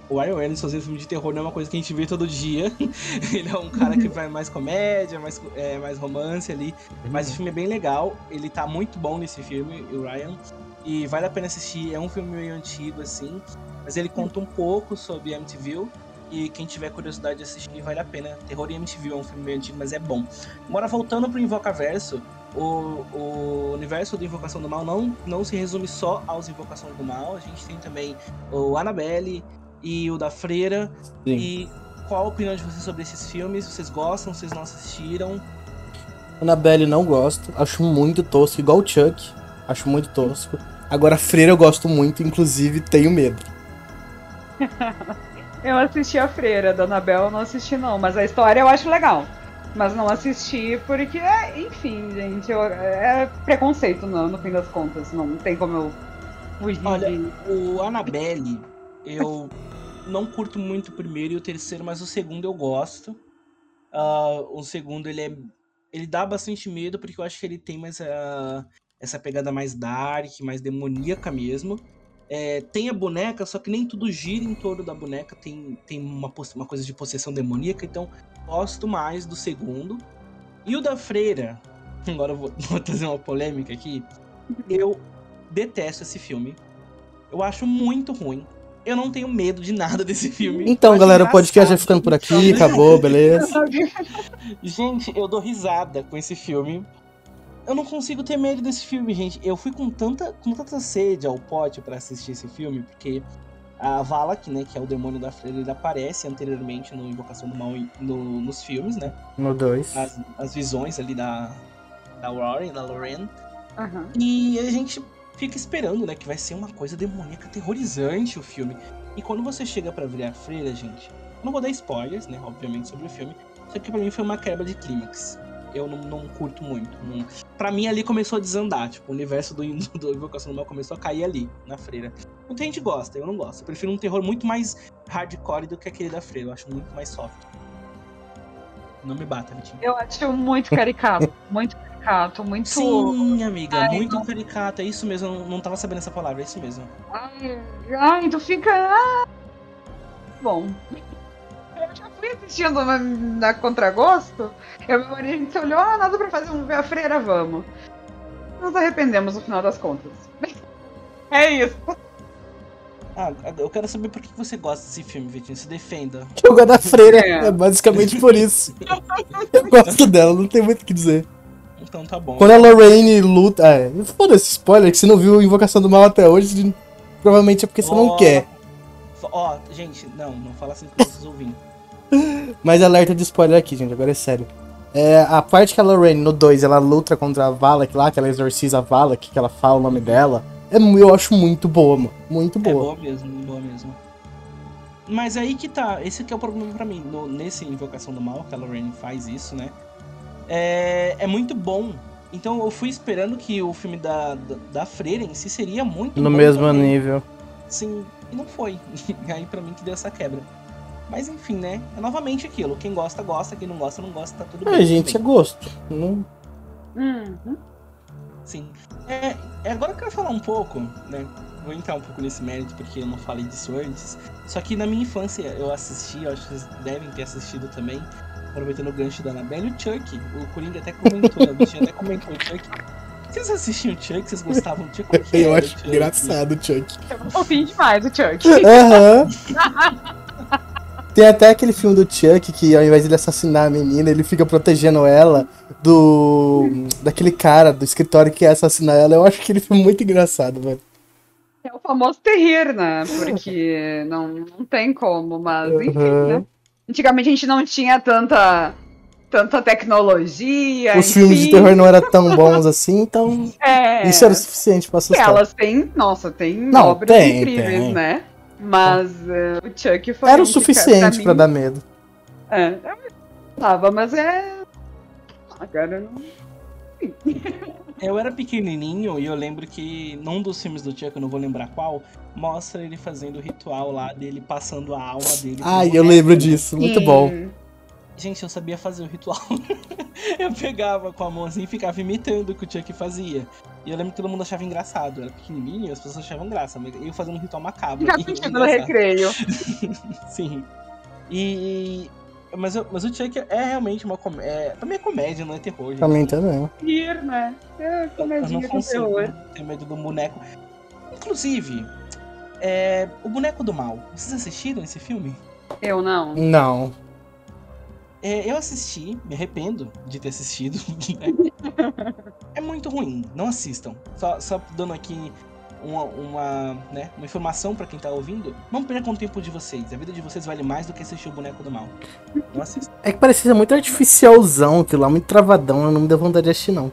o Ryan Reynolds fazendo filme de terror não é uma coisa que a gente vê todo dia. (laughs) ele é um cara que vai mais comédia, mais, é, mais romance ali. Mas o filme é bem legal. Ele tá muito bom nesse filme, o Ryan. E vale a pena assistir. É um filme meio antigo, assim. Mas ele conta um pouco sobre MTV. E quem tiver curiosidade de assistir, vale a pena. Terror em MTV é um filme meio antigo, mas é bom. Agora, voltando pro Invocaverso, o, o universo do Invocação do Mal não, não se resume só aos Invocações do Mal. A gente tem também o Annabelle, e o da Freira. Sim. E qual a opinião de vocês sobre esses filmes? Vocês gostam? Vocês não assistiram? Annabelle não gosto, acho muito tosco, igual o Chuck, acho muito tosco. Agora, Freira eu gosto muito, inclusive tenho medo. (laughs) Eu assisti a Freira, da Anabel eu não assisti não, mas a história eu acho legal. Mas não assisti porque, é, enfim, gente, eu- é preconceito no, no fim das contas. Não tem como eu fugir Olha, de- O Annabelle, eu não curto muito o primeiro e o terceiro, mas o segundo eu gosto. Ah, o segundo, ele é. Ele dá bastante medo, porque eu acho que ele tem mais essa pegada mais dark, mais demoníaca mesmo. É, tem a boneca, só que nem tudo gira em torno da boneca, tem, tem uma, uma coisa de possessão demoníaca, então gosto mais do segundo. E o da freira, (laughs) agora eu vou, (laughs) vou trazer uma polêmica aqui. Eu detesto esse filme. Eu acho muito ruim. Eu não tenho medo de nada desse filme. Então, acho galera, o podcast vai engraçado. ficando por aqui, acabou, beleza? (laughs) Gente, eu dou risada com esse filme. Eu não consigo ter medo desse filme, gente. Eu fui com tanta, com tanta sede ao pote pra assistir esse filme, porque a Valak, né, que é o demônio da freira, ele aparece anteriormente no Invocação do Mal no- nos filmes, né? No 2. As, as visões ali da, da Rory, da Lorraine. Aham. E a gente fica esperando, né, que vai ser uma coisa demoníaca aterrorizante o filme. E quando você chega pra ver a freira, gente, eu não vou dar spoilers, né, obviamente, sobre o filme. Só que pra mim foi uma quebra de clímax. Eu não, não curto muito. Não... Pra mim ali começou a desandar. Tipo, o universo do, (laughs) do Invocação do Mal começou a cair ali, na freira. Muita gente gosta, eu não gosto. Eu prefiro um terror muito mais hardcore do que aquele da freira. Eu acho muito mais soft. Não me bata, Vitinho. Eu acho muito caricato, (laughs) muito caricato, muito. Sim, amiga, Ai, muito não. caricato. É isso mesmo, eu não, não tava sabendo essa palavra, é isso mesmo. Ai, ai, tu fica. ah. Bom. Eu já fui assistindo na, na Contragosto. Eu e meu marido a gente se olhou, ah, nada pra fazer, vamos ver a freira, vamos. Nos arrependemos no final das contas. (laughs) É isso. Ah, eu quero saber por que você gosta desse filme, Vitinho. Se defenda. Jogo da freira, É. é basicamente por isso. (laughs) Eu gosto dela, não tem muito o que dizer. Então tá bom. Quando a Lorraine luta. É, foda-se, spoiler, que você não viu Invocação do Mal até hoje, provavelmente é porque você não Ó, quer. Ó, gente, não, não fala assim com os ouvintes. (laughs) Mas alerta de spoiler aqui, gente, agora é sério. É, a parte que a Lorraine, no 2, ela luta contra a Valak lá, que ela exorciza a Valak, que ela fala o nome dela, é, eu acho muito boa, mano. Muito É boa. boa mesmo, boa mesmo. Mas aí que tá, esse que é o problema pra mim. No- nesse Invocação do Mal, que a Lorraine faz isso, né? É, é muito bom. Então eu fui esperando que o filme da, da, da Freira em si seria muito no bom mesmo também. nível. Sim, e não foi. (laughs) aí pra mim que deu essa quebra. Mas enfim, né? É novamente aquilo. Quem gosta, gosta. Quem não gosta, não gosta. Tá tudo bem. É, tudo gente, é bem. gosto. Não- Uhum. Sim. É, é, agora eu quero falar um pouco, né? Vou entrar um pouco nesse mérito porque eu não falei disso antes. Só que na minha infância eu assisti, eu acho que vocês devem ter assistido também, aproveitando o gancho da Annabelle, o Chuck. O Coringa até comentou, né? o bichinho até comentou o Chuck. Vocês assistiam o Chuck? Vocês gostavam do Chuck? Que Eu acho Chuck? engraçado o Chuck. Eu fofinho demais o Chuck. Aham. Tem até aquele filme do Chuck que ao invés de ele assassinar a menina, ele fica protegendo ela do. daquele cara do escritório que ia assassinar ela. Eu acho aquele filme muito engraçado, velho. É o famoso terrir, né? Porque não, não tem como, mas enfim, Uhum. né? Antigamente a gente não tinha tanta, tanta tecnologia. Os enfim. filmes de terror não eram tão (laughs) bons assim, então É, isso era o suficiente pra assustar. elas têm, nossa, tem Não, obras tem, incríveis, tem. né? Mas eh, o Chuck foi. Era o suficiente pra mim, dar medo. É, eu tava, mas é. Agora não. (laughs) (laughs) Eu era pequenininho e eu lembro que num dos filmes do Chuck, eu não vou lembrar qual, mostra ele fazendo o ritual lá dele passando a alma dele. Ai, eu lembro disso, muito Sim. bom. Gente, eu sabia fazer o ritual. (laughs) eu pegava com a mão assim e ficava imitando o que o Chuck fazia. E eu lembro que todo mundo achava engraçado. Eu era pequenininho e as pessoas achavam graça. Mas eu fazendo um ritual macabro. E sentido (laughs) no recreio. (laughs) Sim. E. Mas, eu- mas o Chuck é realmente uma comédia. É, também é comédia, não é terror. Gente. Mim também. Rir, né? É, comedinha com terror. ter medo do boneco. Inclusive, é, o boneco do mal. Vocês assistiram esse filme? Eu não. Não. É, eu assisti, me arrependo de ter assistido. (laughs) né? (laughs) é muito ruim, não assistam. Só, só dando aqui uma, uma, né, uma informação pra quem tá ouvindo. Não percam o tempo de vocês. A vida de vocês vale mais do que assistir o boneco do mal. Não assistam. É que parecia muito artificialzão aquilo lá, muito travadão, eu não me deu vontade de assistir, não.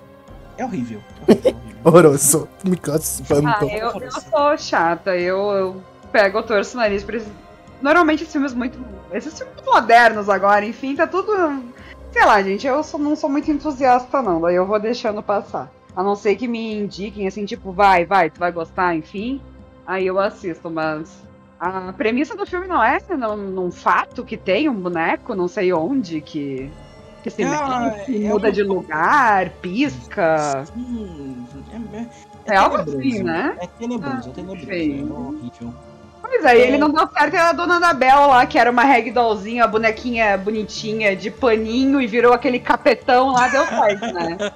É horrível. É horrível. (laughs) Horroroso. Me cansa, Ah, eu, eu sou chata, eu, eu pego, eu torço o nariz pra esses... Normalmente esses filmes muito. Esses filmes modernos agora, enfim, tá tudo. Sei lá, gente, eu sou- não sou muito entusiasta, não. Daí eu vou deixando passar. A não ser que me indiquem, assim, tipo, vai, vai, tu vai gostar, enfim. Aí eu assisto, mas. A premissa do filme não é num, num fato que tem um boneco, não sei onde, que. Que se Ah, mexe, é muda uma- de lugar, pisca. Hum, é, é, É algo assim, né? É tenebroso, Ah, é tenebroso. É horrível. Pois é, e É. ele não deu certo, era a dona Anabel lá, que era uma ragdollzinha, a bonequinha bonitinha de paninho e virou aquele capetão lá, deu certo, né?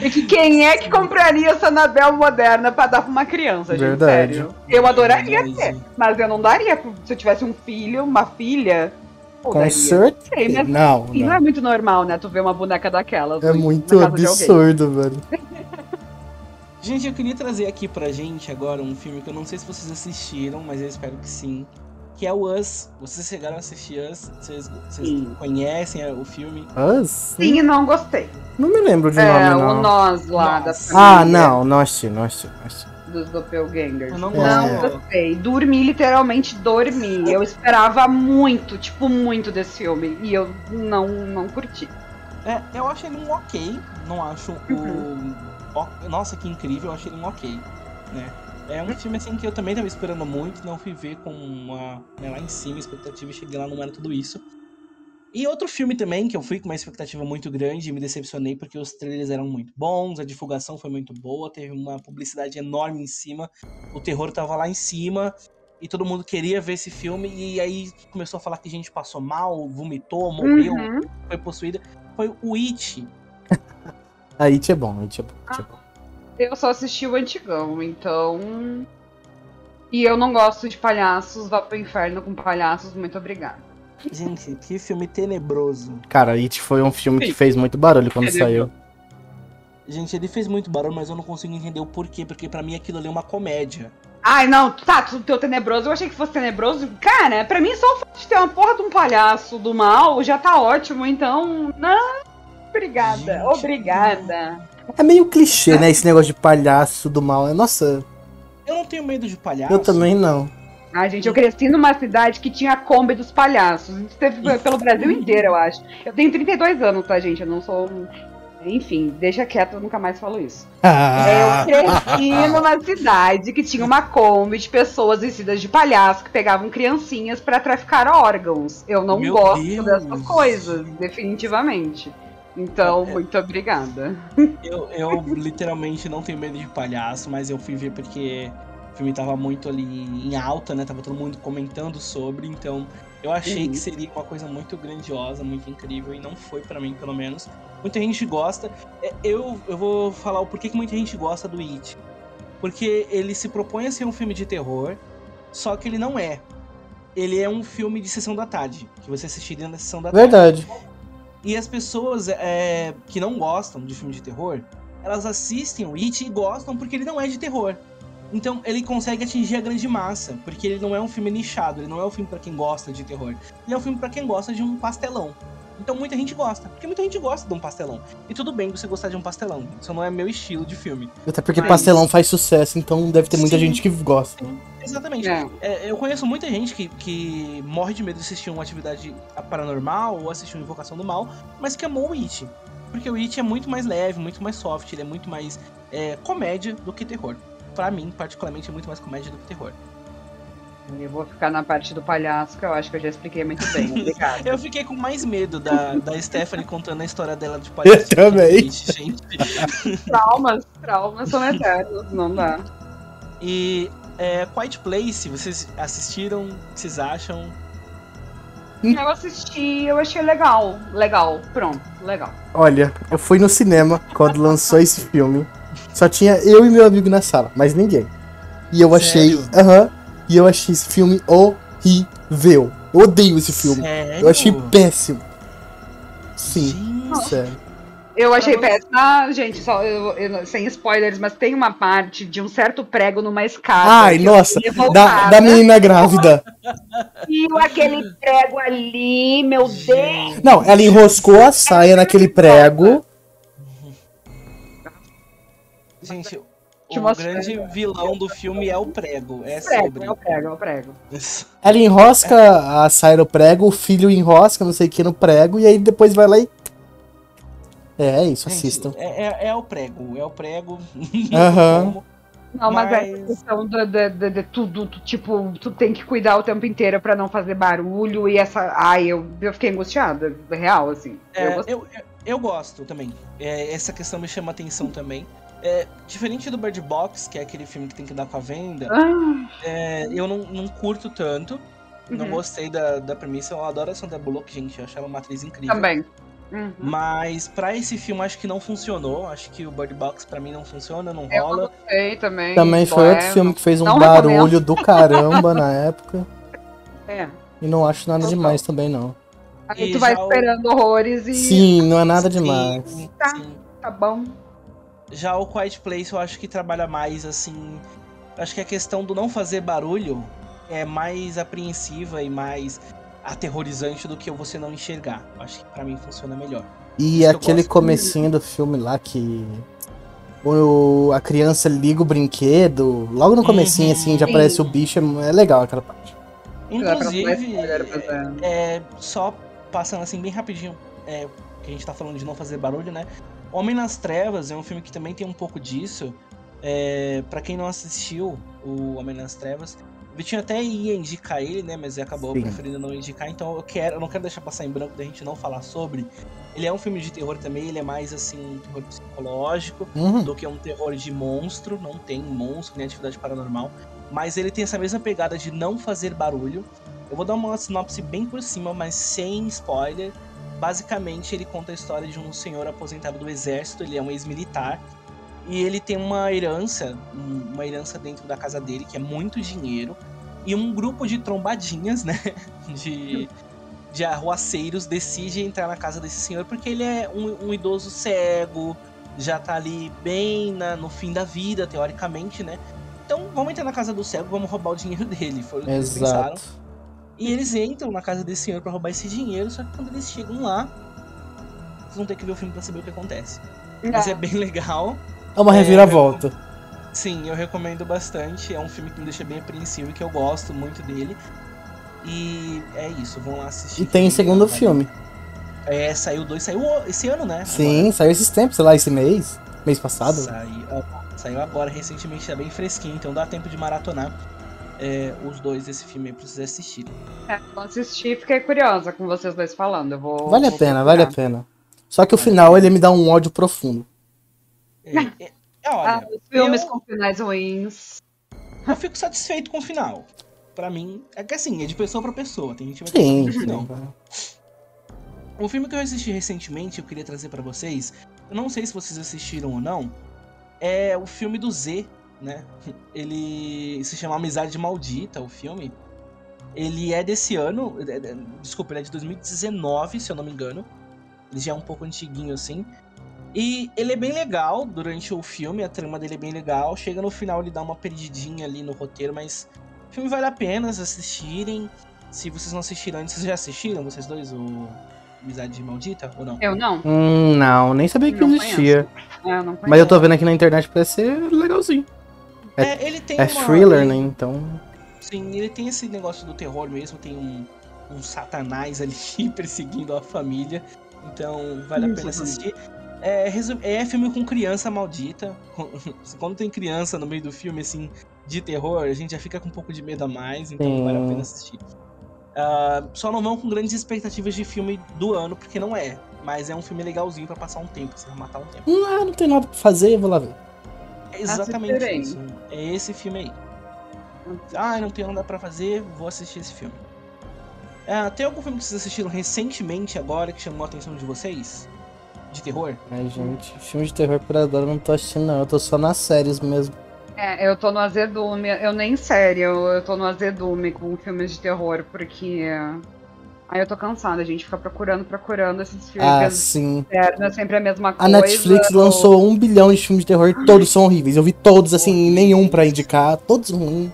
E que quem é que compraria essa Anabel moderna pra dar pra uma criança, gente? Verdade. Sério. Eu adoraria Mas, ter, mas eu não daria se eu tivesse um filho, uma filha. Com certeza. Não, E não é não. muito normal, né? Tu ver uma boneca daquela. É muito absurdo, velho. Gente, eu queria trazer aqui pra gente agora um filme que eu não sei se vocês assistiram, mas eu espero que sim. Que é o Us. Vocês chegaram a assistir Us? Vocês, vocês conhecem é, o filme? Us? Sim, e não gostei. Não me lembro de É, nome, o não. Nós lá da Nossa. Ah, família não, não não assisti, não assisti. Dos doppelgangers. Eu não Não É. gostei. Dormi, literalmente dormi. (laughs) Eu esperava muito, tipo, muito desse filme. E eu não, não curti. É, eu acho ele um ok. Não acho Uhum. o. Nossa, que incrível, eu achei ele um ok. Né? É um filme assim que eu também tava esperando muito, não fui ver com uma. né, lá em cima, expectativa, e cheguei lá, não era tudo isso. E outro filme também, que eu fui com uma expectativa muito grande e me decepcionei porque os trailers eram muito bons, a divulgação foi muito boa, teve uma publicidade enorme em cima, o terror tava lá em cima, e todo mundo queria ver esse filme, e aí começou a falar que gente passou mal, vomitou, morreu, Uhum. foi possuída. Foi o It. A It é bom, It é bom, It é bom. Eu só assisti o antigão, então. E eu não gosto de palhaços. Vá pro inferno com palhaços. Muito obrigada. Gente, que filme tenebroso. Cara, It foi um filme que fez muito barulho quando saiu. Gente, ele fez muito barulho, mas eu não consigo entender o porquê, porque pra mim aquilo ali é uma comédia. Ai, não, tá, tu teu tenebroso. Eu achei que fosse tenebroso. Cara, pra mim só o fato de ter uma porra de um palhaço do mal já tá ótimo. Então, não. Obrigada, Gente, obrigada. É meio clichê, né? Esse negócio de palhaço do mal. Nossa, Eu não tenho medo de palhaço. eu também não. Ai, gente, eu cresci numa cidade que tinha a Kombi dos palhaços. Isso teve pelo Brasil inteiro, eu acho. Eu tenho 32 anos, tá, gente? Eu não sou. Enfim, deixa quieto, eu nunca mais falo isso. Ah, Eu cresci numa cidade que tinha uma Kombi de pessoas vestidas de palhaço que pegavam criancinhas pra traficar órgãos. Eu não Meu gosto Deus. dessas coisas, definitivamente. Então, É. muito obrigada. Eu, eu literalmente não tenho medo de palhaço, mas eu fui ver porque o filme tava muito ali em alta, né? Tava todo mundo comentando sobre, então eu achei Uhum. que seria uma coisa muito grandiosa, muito incrível, e não foi pra mim, pelo menos. Muita gente gosta. É, Eu, eu vou falar o porquê que muita gente gosta do It. Porque ele se propõe a ser um filme de terror, só que ele não é. Ele é um filme de sessão da tarde, que você assistiria na sessão da tarde. verdade. E as pessoas é, que não gostam de filme de terror, elas assistem o It e gostam porque ele não é de terror. Então ele consegue atingir a grande massa, porque ele não é um filme nichado, ele não é um filme pra quem gosta de terror. Ele é um filme pra quem gosta de um pastelão. Então muita gente gosta, porque muita gente gosta de um pastelão. E tudo bem você gostar de um pastelão, isso não é meu estilo de filme. Até porque Mas- pastelão faz sucesso, então deve ter muita Sim. gente que gosta. Exatamente. É. É, eu conheço muita gente que, que morre de medo de assistir uma atividade paranormal ou assistir uma invocação do mal, mas que amou o It. Porque o It é muito mais leve, muito mais soft, ele é muito mais é, comédia do que terror. Pra mim, particularmente, é muito mais comédia do que terror. Eu vou ficar na parte do palhaço, que eu acho que eu já expliquei muito bem. (laughs) Obrigada. Eu fiquei com mais medo da, da Stephanie contando a história dela de (laughs) Eu palhaço. também. Gente. (laughs) traumas, traumas são eternos, não dá. E é, Quiet Place, vocês assistiram? O que vocês acham? Eu assisti, eu achei legal. Legal, pronto, legal. Olha, eu fui no cinema quando lançou esse filme. Só tinha eu e meu amigo na sala, mais ninguém. E eu achei. Sério? Aham. E eu achei esse filme horrível. Eu odeio esse filme. Sério? Eu achei péssimo. Sim, Gente, sério. Eu achei péssimo. Ah, gente, só, eu- eu- sem spoilers, mas tem uma parte de um certo prego numa escada. Ai, eu nossa, da, da menina grávida. E aquele prego ali, meu Deus. Não, ela enroscou a saia naquele prego. Gente, Atmosfera. grande vilão do filme é o prego. É Prego, sobre. é o prego, é o prego. Ela enrosca a saia no prego, o filho enrosca não sei o que no prego, e aí depois vai lá e. É, é isso, Gente, assistam. É, é- é o prego, é o prego. (laughs) Aham. Não, mas, Mas- essa questão de, de, de- de tudo, tu, tipo, tu tem que cuidar o tempo inteiro pra não fazer barulho e essa. Ai, eu, eu fiquei angustiada, real, assim. É, eu, eu, eu gosto também. É, essa questão me chama atenção também. É, diferente do Bird Box, que é aquele filme que tem que dar com a venda, Ah, é, eu não, não curto tanto. Não uhum, gostei da, da premissa. Eu adoro a Sandra Bullock, gente. Eu acho ela uma atriz incrível. Também. Uhum. Mas pra esse filme acho que não funcionou. Acho que o Bird Box pra mim não funciona, não Eu não rola. gostei também. Também foi Boé, outro filme que fez um não barulho do caramba na (laughs) época. É. E não acho nada Total. demais também, não. Aí E tu vai já o- esperando horrores e. Sim, não é nada Sim, demais. Tá. sim. Tá bom. Já o Quiet Place eu acho que trabalha mais assim. Acho que a questão do não fazer barulho é mais apreensiva e mais aterrorizante do que você não enxergar. Eu Acho que pra mim funciona melhor. E aquele comecinho do filme lá que o, a criança liga o brinquedo, logo no comecinho Uhum. assim já aparece o bicho, é legal aquela parte. Inclusive, é. é, só passando assim bem rapidinho, é, que a gente tá falando de não fazer barulho, né? Homem nas Trevas é um filme que também tem um pouco disso. É, para quem não assistiu o Homem nas Trevas, o Vitinho até ia indicar ele, né? Mas ele acabou Sim. preferindo não indicar, então eu quero, eu não quero deixar passar em branco da gente não falar sobre. Ele é um filme de terror também, ele é mais assim, um terror psicológico Uhum. do que um terror de monstro, não tem monstro nem atividade paranormal, mas ele tem essa mesma pegada de não fazer barulho. Eu vou dar uma sinopse bem por cima, mas sem spoiler. Basicamente, ele conta a história de um senhor aposentado do exército, ele é um ex-militar, e ele tem uma herança, um- uma herança dentro da casa dele, que é muito dinheiro, e um grupo de trombadinhas, né, (laughs) de, de arruaceiros decide entrar na casa desse senhor, porque ele é um, um idoso cego, já tá ali bem na- no fim da vida, teoricamente, né? Então vamos entrar na casa do cego, vamos roubar o dinheiro (laughs) dele. Foi o que eles pensaram. E eles entram na casa desse senhor pra roubar esse dinheiro, só que quando eles chegam lá, vocês vão ter que ver o filme pra saber o que acontece. Mas é bem legal. É uma É, reviravolta. Sim, eu recomendo bastante. É um filme que me deixa bem apreensivo e que eu gosto muito dele. E é isso, vão lá assistir. E tem segundo filme. É, saiu dois, saiu esse ano, né? Sim, saiu esses tempos, sei lá, esse mês. Mês passado. Saiu, saiu agora, recentemente, tá bem fresquinho, então dá tempo de maratonar é, os dois desse filme aí pra vocês assistirem. É, assisti, fiquei curiosa com vocês dois falando. Eu vou. Vale a vou pena, procurar. vale a pena. Só que o final ele me dá um ódio profundo. É, é- é, Ah, olha, os filmes eu- com finais ruins. eu fico satisfeito com o final. Pra mim, é que assim, é de pessoa pra pessoa. Tem gente que vai Sim, ter que não. sim. Um filme que eu assisti recentemente, eu queria trazer pra vocês. Eu não sei se vocês assistiram ou não. É o filme do Z, né? Ele se chama Amizade Maldita, o filme. Ele é desse ano, é- é- desculpa, ele é de 2019, se eu não me engano. Ele já é um pouco antiguinho assim. E ele é bem legal durante o filme, a trama dele é bem legal. Chega no final, ele dá uma perdidinha ali no roteiro, mas o filme vale a pena assistirem. Se vocês não assistiram antes, vocês já assistiram, vocês dois, o Amizade Maldita ou não? Eu não. Hum, não, nem sabia que Não existia. É, eu não Mas eu tô vendo aqui na internet parece ser legalzinho. É, ele tem É uma- thriller, ele- né? Então. Sim, ele tem esse negócio do terror mesmo, tem um, um satanás ali (laughs) perseguindo a família. Então vale a Isso, pena sim. assistir. É, é filme com criança maldita. (laughs) Quando tem criança no meio do filme, assim, de terror, a gente já fica com um pouco de medo a mais, então Sim. vale a pena assistir. Ah, só não vão com grandes expectativas de filme do ano, porque não é. Mas é um filme legalzinho pra passar um tempo, assim, matar um tempo. Ah, não tem nada pra fazer, eu vou lá ver. É exatamente Assistirei. isso. É esse filme aí. Ah, não tenho nada pra fazer, vou assistir esse filme. Ah, tem algum filme que vocês assistiram recentemente agora que chamou a atenção de vocês? De terror? Ai, gente, filme de terror por agora eu não tô assistindo, não. Eu tô só nas séries mesmo. É, eu tô no azedume. Eu nem sério, eu, eu tô no azedume com filmes de terror, porque. Aí eu tô cansada, a gente fica procurando, procurando esses filmes. Ah, sim. é sempre a mesma A coisa. Netflix ou- lançou um bilhão de filmes de terror e todos são horríveis. Eu vi todos, assim, nenhum pra indicar, todos ruins.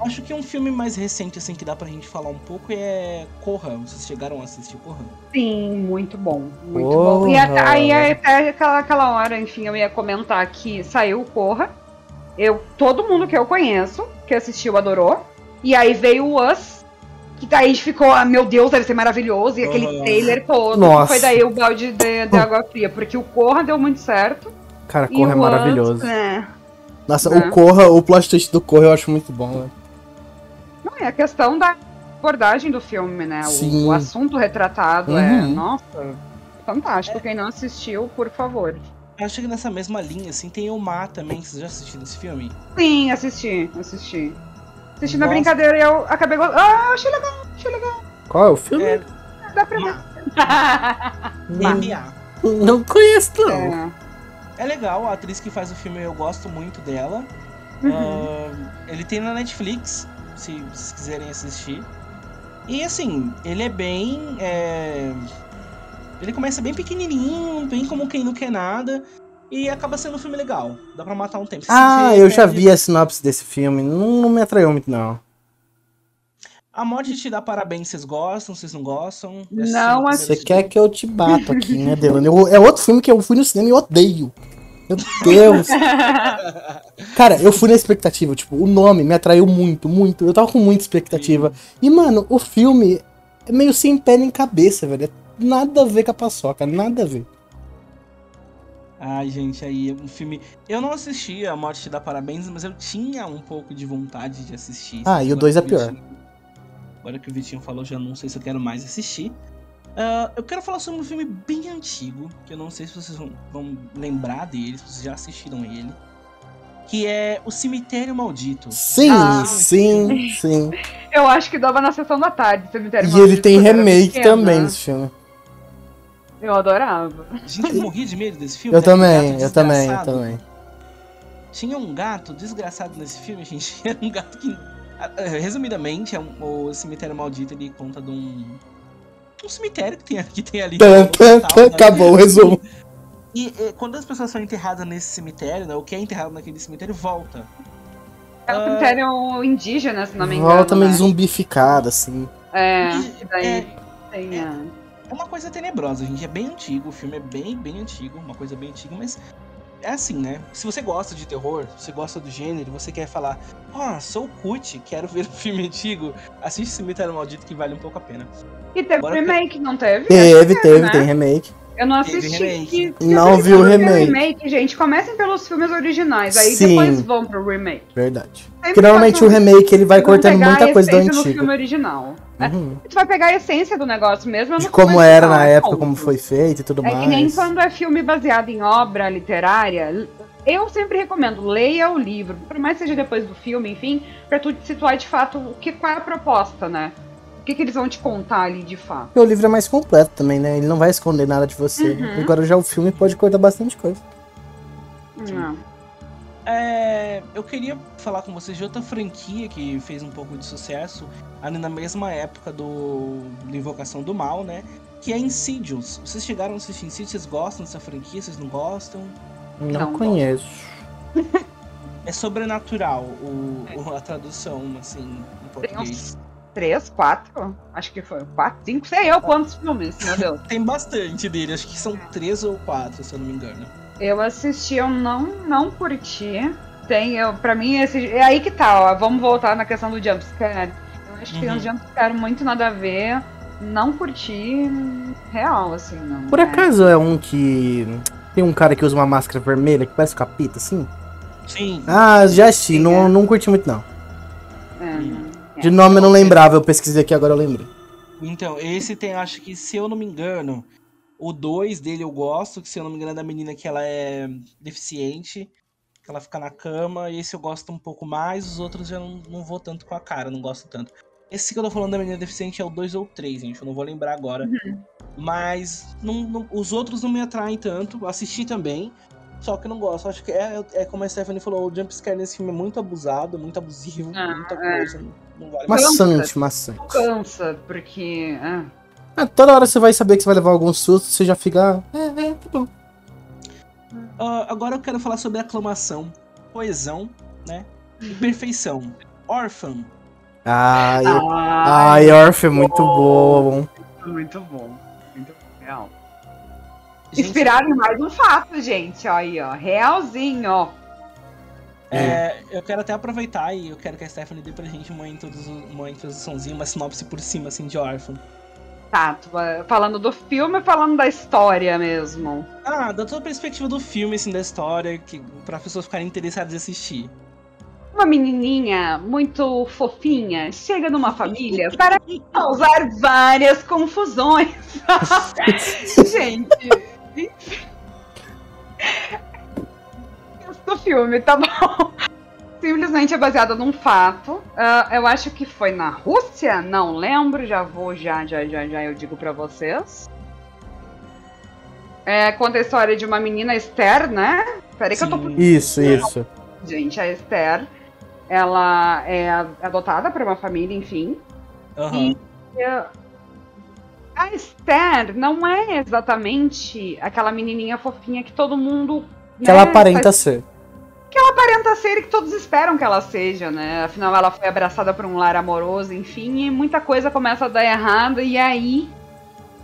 Acho que um filme mais recente, assim, que dá pra gente falar um pouco é Corra. Vocês chegaram a assistir Corra? Sim, muito bom. Muito Porra. bom. E a- aí até aquela, aquela hora, enfim, eu ia comentar que saiu o Corra. eu, todo mundo que eu conheço, que assistiu, adorou. E aí veio o Us, que daí ficou, ah, meu Deus, deve ser maravilhoso. E aquele trailer todo. Nossa. Foi daí o balde de, de água fria. Porque o Corra deu muito certo. Cara, Corra é maravilhoso. é. Nossa, né? o Corra, o plot twist do Corra eu acho muito bom, né? Não, é a questão da abordagem do filme, né? O- Sim. O, assunto retratado é, Uhum. nossa, fantástico. Quem não assistiu, por favor. Acho que nessa mesma linha, assim, tem o Mar também. Vocês já assistiram esse filme? Sim, assisti, assisti. Assisti na Nossa. brincadeira e eu acabei gostando. Ah, achei legal, achei legal. Qual é o filme? É, Dá pra ver. (laughs) Mar. M.A. Não conheço, não. É. É legal, a atriz que faz o filme eu gosto muito dela. Uhum. Ah, ele tem na Netflix, se vocês quiserem assistir. E assim, ele é bem. é, Ele começa bem pequenininho, bem como quem não quer nada. E acaba sendo um filme legal. Dá pra matar um tempo. Se Ah, eu já perde- vi a sinopse desse filme. Não, não me atraiu muito, não. A morte te dá parabéns, vocês gostam, vocês não gostam? Não Esse é o Você quer que eu te bato aqui, né, Delano? Eu- É outro filme que eu fui no cinema e odeio. Meu Deus. (laughs) Cara, eu fui na expectativa, tipo, o nome me atraiu muito, muito. Eu tava com muita expectativa. E, mano, o filme é meio sem pé nem cabeça, velho. É nada a ver com a paçoca, nada a ver. Ai, gente, aí um filme. Eu não assisti A Morte Te Dá Parabéns, mas eu tinha um pouco de vontade de assistir. Ah, e o Agora dois que é pior. Vitinho- Agora que o Vitinho falou, já não sei se eu quero mais assistir. Ah, eu quero falar sobre um filme bem antigo, que eu não sei se vocês vão, vão lembrar dele, se vocês já assistiram ele. Que é O Cemitério Maldito. Sim, Ah, sim, sim. Eu acho que dava na sessão da tarde, Cemitério E Maldito, ele tem remake pequena. também desse filme. Eu adorava. Gente, eu morri de medo desse filme. Eu um também, gato eu também, eu também. Tinha um gato desgraçado nesse filme, (laughs) gente. Era um gato que. ah, Resumidamente, é um- o cemitério maldito ele conta de um. Um cemitério que tem, que tem ali. É um hospital, né? Acabou o resumo. E, e quando as pessoas são enterradas nesse cemitério, né? O que é enterrado naquele cemitério volta. É um Ah. cemitério indígena, se não me engano. Volta meio né? zumbificado, assim. É, E- e daí é- tem a... É uma coisa tenebrosa, gente. É bem antigo, o filme é bem, bem antigo, uma coisa bem antiga, mas é assim, né? Se você gosta de terror, se você gosta do gênero, você quer falar, ó, sou cut, quero (laughs) ver um filme antigo, assiste Cemitério Maldito que vale um pouco a pena. E teve Agora- remake, não teve? Teve, teve, né? tem remake. Eu não assisti. remake. que- Não que vi o remake. remake, gente. Comecem pelos filmes originais, aí Sim. depois vão pro remake. Verdade. Porque normalmente o remake ele vai cortando muita coisa do no antigo. filme original. Uhum. Tu vai pegar a essência do negócio mesmo. De como era na época, ponto. como foi feito e tudo É que nem mais. quando é filme baseado em obra literária. Eu sempre recomendo, leia o livro, por mais que seja depois do filme, enfim, pra tu te situar de fato o que, qual é a proposta, né? O que, que eles vão te contar ali de fato. Porque o livro é mais completo também, né? Ele não vai esconder nada de você. Uhum. Agora já o filme pode cortar bastante coisa. Não. É, eu queria falar com vocês de outra franquia que fez um pouco de sucesso, ali na mesma época do, do Invocação do Mal, né? Que é Insidious. Vocês chegaram a assistir Insidious? Vocês gostam dessa franquia? Vocês não gostam? Não, Não conheço. É sobrenatural o, o- a tradução, assim, em português. Três, quatro? Acho que foi quatro, cinco, sei eu quantos filmes, meu Deus. Tem bastante dele, acho que são três ou quatro, se eu não me engano. Eu assisti, eu não, não curti. Tem, eu, pra mim, esse. É aí que tá, ó. Vamos voltar na questão do jumpscare. Eu acho que tem Uhum. uns jumpscare muito nada a ver. Não curti real, assim, não. Por é. acaso é um que. Tem um cara que usa uma máscara vermelha que parece capita, assim? Sim, Ah, já assisti, Sim, não, é. não curti muito não. É, não- é. De nome eu não lembrava, eu pesquisei aqui agora eu lembrei. então, esse tem, acho que, se eu não me engano, o 2 dele eu gosto, que se eu não me engano é da menina que ela é deficiente, que ela fica na cama, e esse eu gosto um pouco mais, os outros já não, não vou tanto com a cara, não gosto tanto. Esse que eu tô falando da menina deficiente é o 2 ou 3, gente, eu não vou lembrar agora. Mas não- não- os outros não me atraem tanto, assisti também, só que não gosto. Acho que é, é como a Stephanie falou, o jumpscare nesse filme é muito abusado, muito abusivo, Ah, muita é. coisa, não, não vale Maçante, maçante. Cansa, porque. ah, Ah, toda hora você vai saber que você vai levar algum susto, você já fica. Ah, é, é, tá bom. Ah, agora eu quero falar sobre aclamação, coesão, né? E perfeição. Orphan. Ai, Ai, ai, Orf é muito bom. muito bom. Muito real. Gente, Inspirado em mais um fato, gente. Ó, aí, ó. Realzinho, ó. É, eu quero até aproveitar e eu quero que a Stephanie dê pra gente uma, introdução, uma introduçãozinha, uma sinopse por cima, assim, de Orphan. Tá, tu vai falando do filme ou falando da história mesmo? Ah, da tua perspectiva do filme, assim, da história, que, pra pessoas ficarem interessadas em assistir. Uma menininha muito fofinha chega numa família para causar várias confusões. (laughs) Gente, do filme, tá bom? Simplesmente é baseada num fato. Ah, eu acho que foi na Rússia, não lembro, já vou, já, já, já, já eu digo pra vocês. É, conta a história de uma menina Esther, né? Peraí que eu tô Sim. Isso, isso. Gente, a Esther, ela é adotada por uma família, enfim. Aham. E a Esther não é exatamente aquela menininha fofinha que todo mundo. Que né, ela aparenta faz- ser. Que ela aparenta ser e que todos esperam que ela seja, né? Afinal, ela foi abraçada por um lar amoroso, enfim, e muita coisa começa a dar errado. E aí,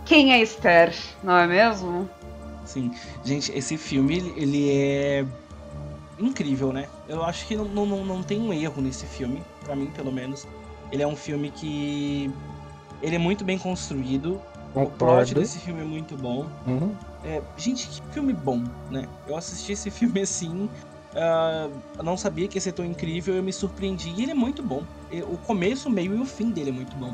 quem é Esther, não é mesmo? Sim. Gente, esse filme, ele- é incrível, né? Eu acho que não, não, não- não tem um erro nesse filme, pra mim, pelo menos. Ele é um filme que... Ele é muito bem construído. O plot Concordo. desse filme é muito bom. Uhum. É, gente, que filme bom, né? Eu assisti esse (laughs) filme assim, eu não sabia que ia ser tão incrível, eu me surpreendi e ele é muito bom. O começo, o meio e o fim dele é muito bom.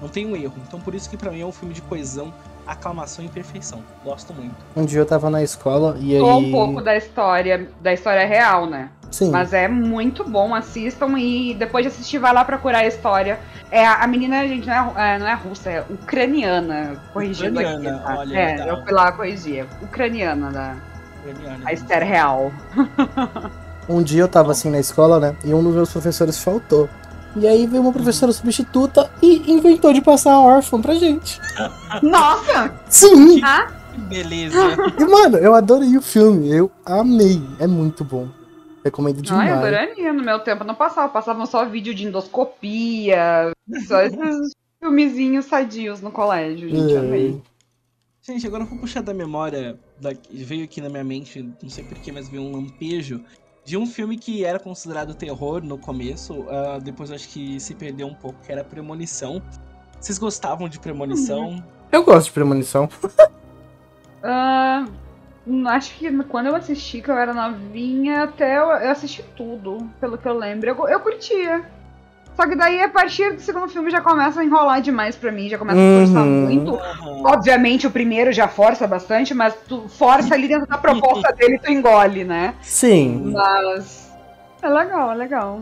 Não tem um erro. Então por isso que pra mim é um filme de coesão, aclamação e perfeição. Gosto muito. Um dia eu tava na escola e aí. Ou um pouco da história, da história real, né? Sim. Mas é muito bom, assistam e depois de assistir vai lá procurar a história. É, a menina, gente, não é, é, não é russa, é ucraniana, corrigindo Ucraniana, aqui. Tá? olha, é, legal. eu fui lá corrigir. Ucraniana, da, Ucraniana. a Esther real. Um dia eu tava assim na escola, né? E um dos meus professores faltou. E aí veio uma professora substituta e inventou de passar a órfã pra gente. Nossa! Sim! Que beleza. E, mano, eu adorei o filme. Eu amei. É muito bom. Recomendo Ai, demais. adoraria. No meu tempo não passava, passavam só vídeo de endoscopia, só esses (laughs) filmezinhos sadios no colégio, gente. É. Amei. Gente, agora eu vou puxar da memória, da- veio aqui na minha mente, não sei porquê, mas veio um lampejo, de um filme que era considerado terror no começo, ah, depois eu acho que se perdeu um pouco, que era Premonição. Vocês gostavam de Premonição? Eu gosto de premonição. Ah, hum, acho que quando eu assisti, que eu era novinha, até eu, eu assisti tudo, pelo que eu lembro. Eu, eu curtia. Só que daí, a partir do segundo filme, já começa a enrolar demais pra mim, já começa a forçar Uhum. muito. Aham. Obviamente, o primeiro já força bastante, mas tu força ali dentro da proposta (laughs) dele, tu engole, né? Sim. Mas. É legal, é legal.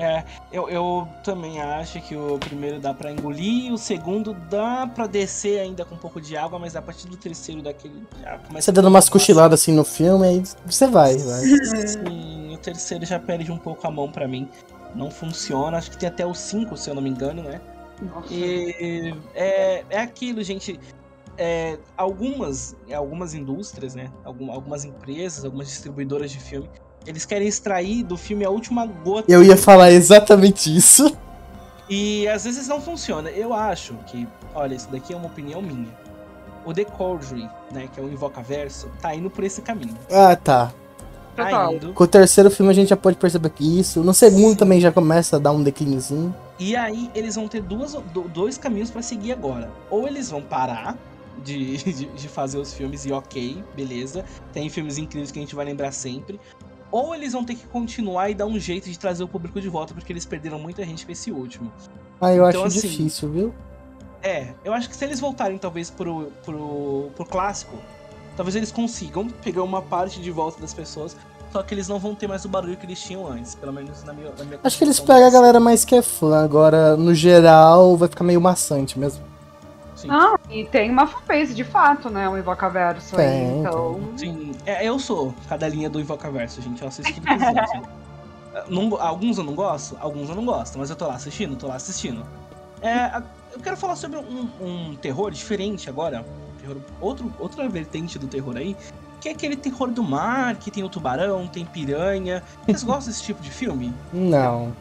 É, eu, eu também acho que o primeiro dá pra engolir, o segundo dá pra descer ainda com um pouco de água, mas a partir do terceiro daquele já começa Você dando umas cochiladas assim no filme, aí você vai, vai. Sim, o terceiro já perde um pouco a mão pra mim. Não funciona, acho que tem até o 5, se eu não me engano, né? Nossa. E é, é aquilo, gente. É, algumas, algumas indústrias, né? Algum- Algumas empresas, algumas distribuidoras de filme, eles querem extrair do filme a última gota. Eu ia falar exatamente isso. E às vezes não funciona. Eu acho que, olha, isso daqui é uma opinião minha. O The Conjuring, né, que é o Invocaverso, tá indo por esse caminho. Ah, tá. Tá Total. indo. Com o terceiro filme a gente já pode perceber que isso. No segundo Sim. também já começa a dar um declíniozinho. E aí eles vão ter duas, do- dois caminhos pra seguir agora. Ou eles vão parar de, (laughs) de, de fazer os filmes e ok, beleza. Tem filmes incríveis que a gente vai lembrar sempre. Ou eles vão ter que continuar e dar um jeito de trazer o público de volta, porque eles perderam muita gente com esse último. Ah, eu Então, acho assim, difícil, viu? É, eu acho que se eles voltarem talvez pro, pro, pro clássico, talvez eles consigam pegar uma parte de volta das pessoas, só que eles não vão ter mais o barulho que eles tinham antes, pelo menos na minha, na minha Acho que eles pegam a galera mais que é fã. Agora, no geral, vai ficar meio maçante mesmo. Sim. Não, e tem uma fanbase de fato, né? O Invocaverso aí. Tem, Então. Sim, é, eu sou cadelinha do Invocaverso, gente. Eu assisto tudo que existe. (laughs) Não alguns eu não gosto, alguns eu não gosto, mas eu tô lá assistindo, tô lá assistindo. É, eu quero falar sobre um, um terror diferente agora. um terror- outro, outra vertente do terror aí, que é aquele terror do mar, que tem o tubarão, tem piranha. Vocês (laughs) gostam desse tipo de filme? Não.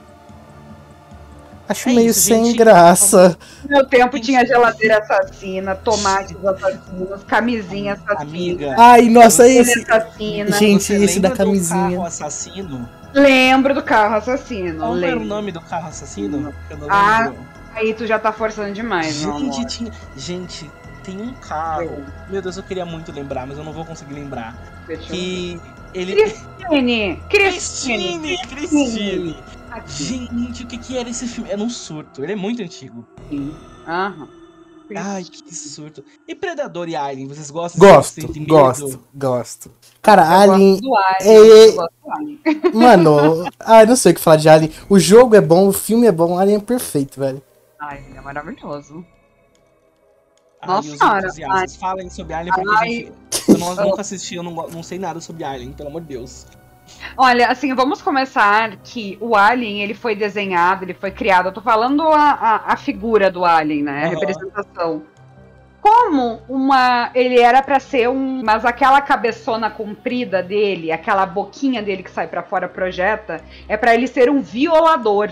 Acho É meio isso, sem gente. graça. No meu tempo tinha geladeira assassina, tomates assassinos, camisinha assassina. Amiga. Ai, nossa, esse. assassina. Gente, você esse da lembra do camisinha. carro assassino? Lembro do carro assassino. Qual era o lembro. nome do carro assassino? Não Ah, lembro. Aí tu já tá forçando demais, Gente, tinha... Gente, tem um carro. Meu Deus, eu queria muito lembrar, mas eu não vou conseguir lembrar. Deixa. Que ele. Cristine! Cristine! Cristine! Cristine! Gente, o que que era esse filme? Era um surto. Ele é muito antigo. Aham. Ai, que surto. E Predador e Alien, vocês gostam? Gosto, gosto, gosto. Cara, Eu Alien. gosto Alien, é- eu gosto do Alien. (laughs) Mano, ah, eu não sei o que falar de Alien. O jogo é bom, o filme é bom, Alien é perfeito, velho. Ai, é maravilhoso. Ai, Nossa os senhora, entusiastas, falem sobre Alien, porque Ai. gente, eu não, nunca (laughs) assisti, eu não, não sei nada sobre Alien, pelo amor de Deus. Olha, assim, vamos começar que o Alien, ele foi desenhado, ele foi criado. Eu tô falando a, a, a figura do Alien, né? A Aham. representação. Como uma. Ele era pra ser um. Mas aquela cabeçona comprida dele, aquela boquinha dele que sai pra fora, projeta, é pra ele ser um violador.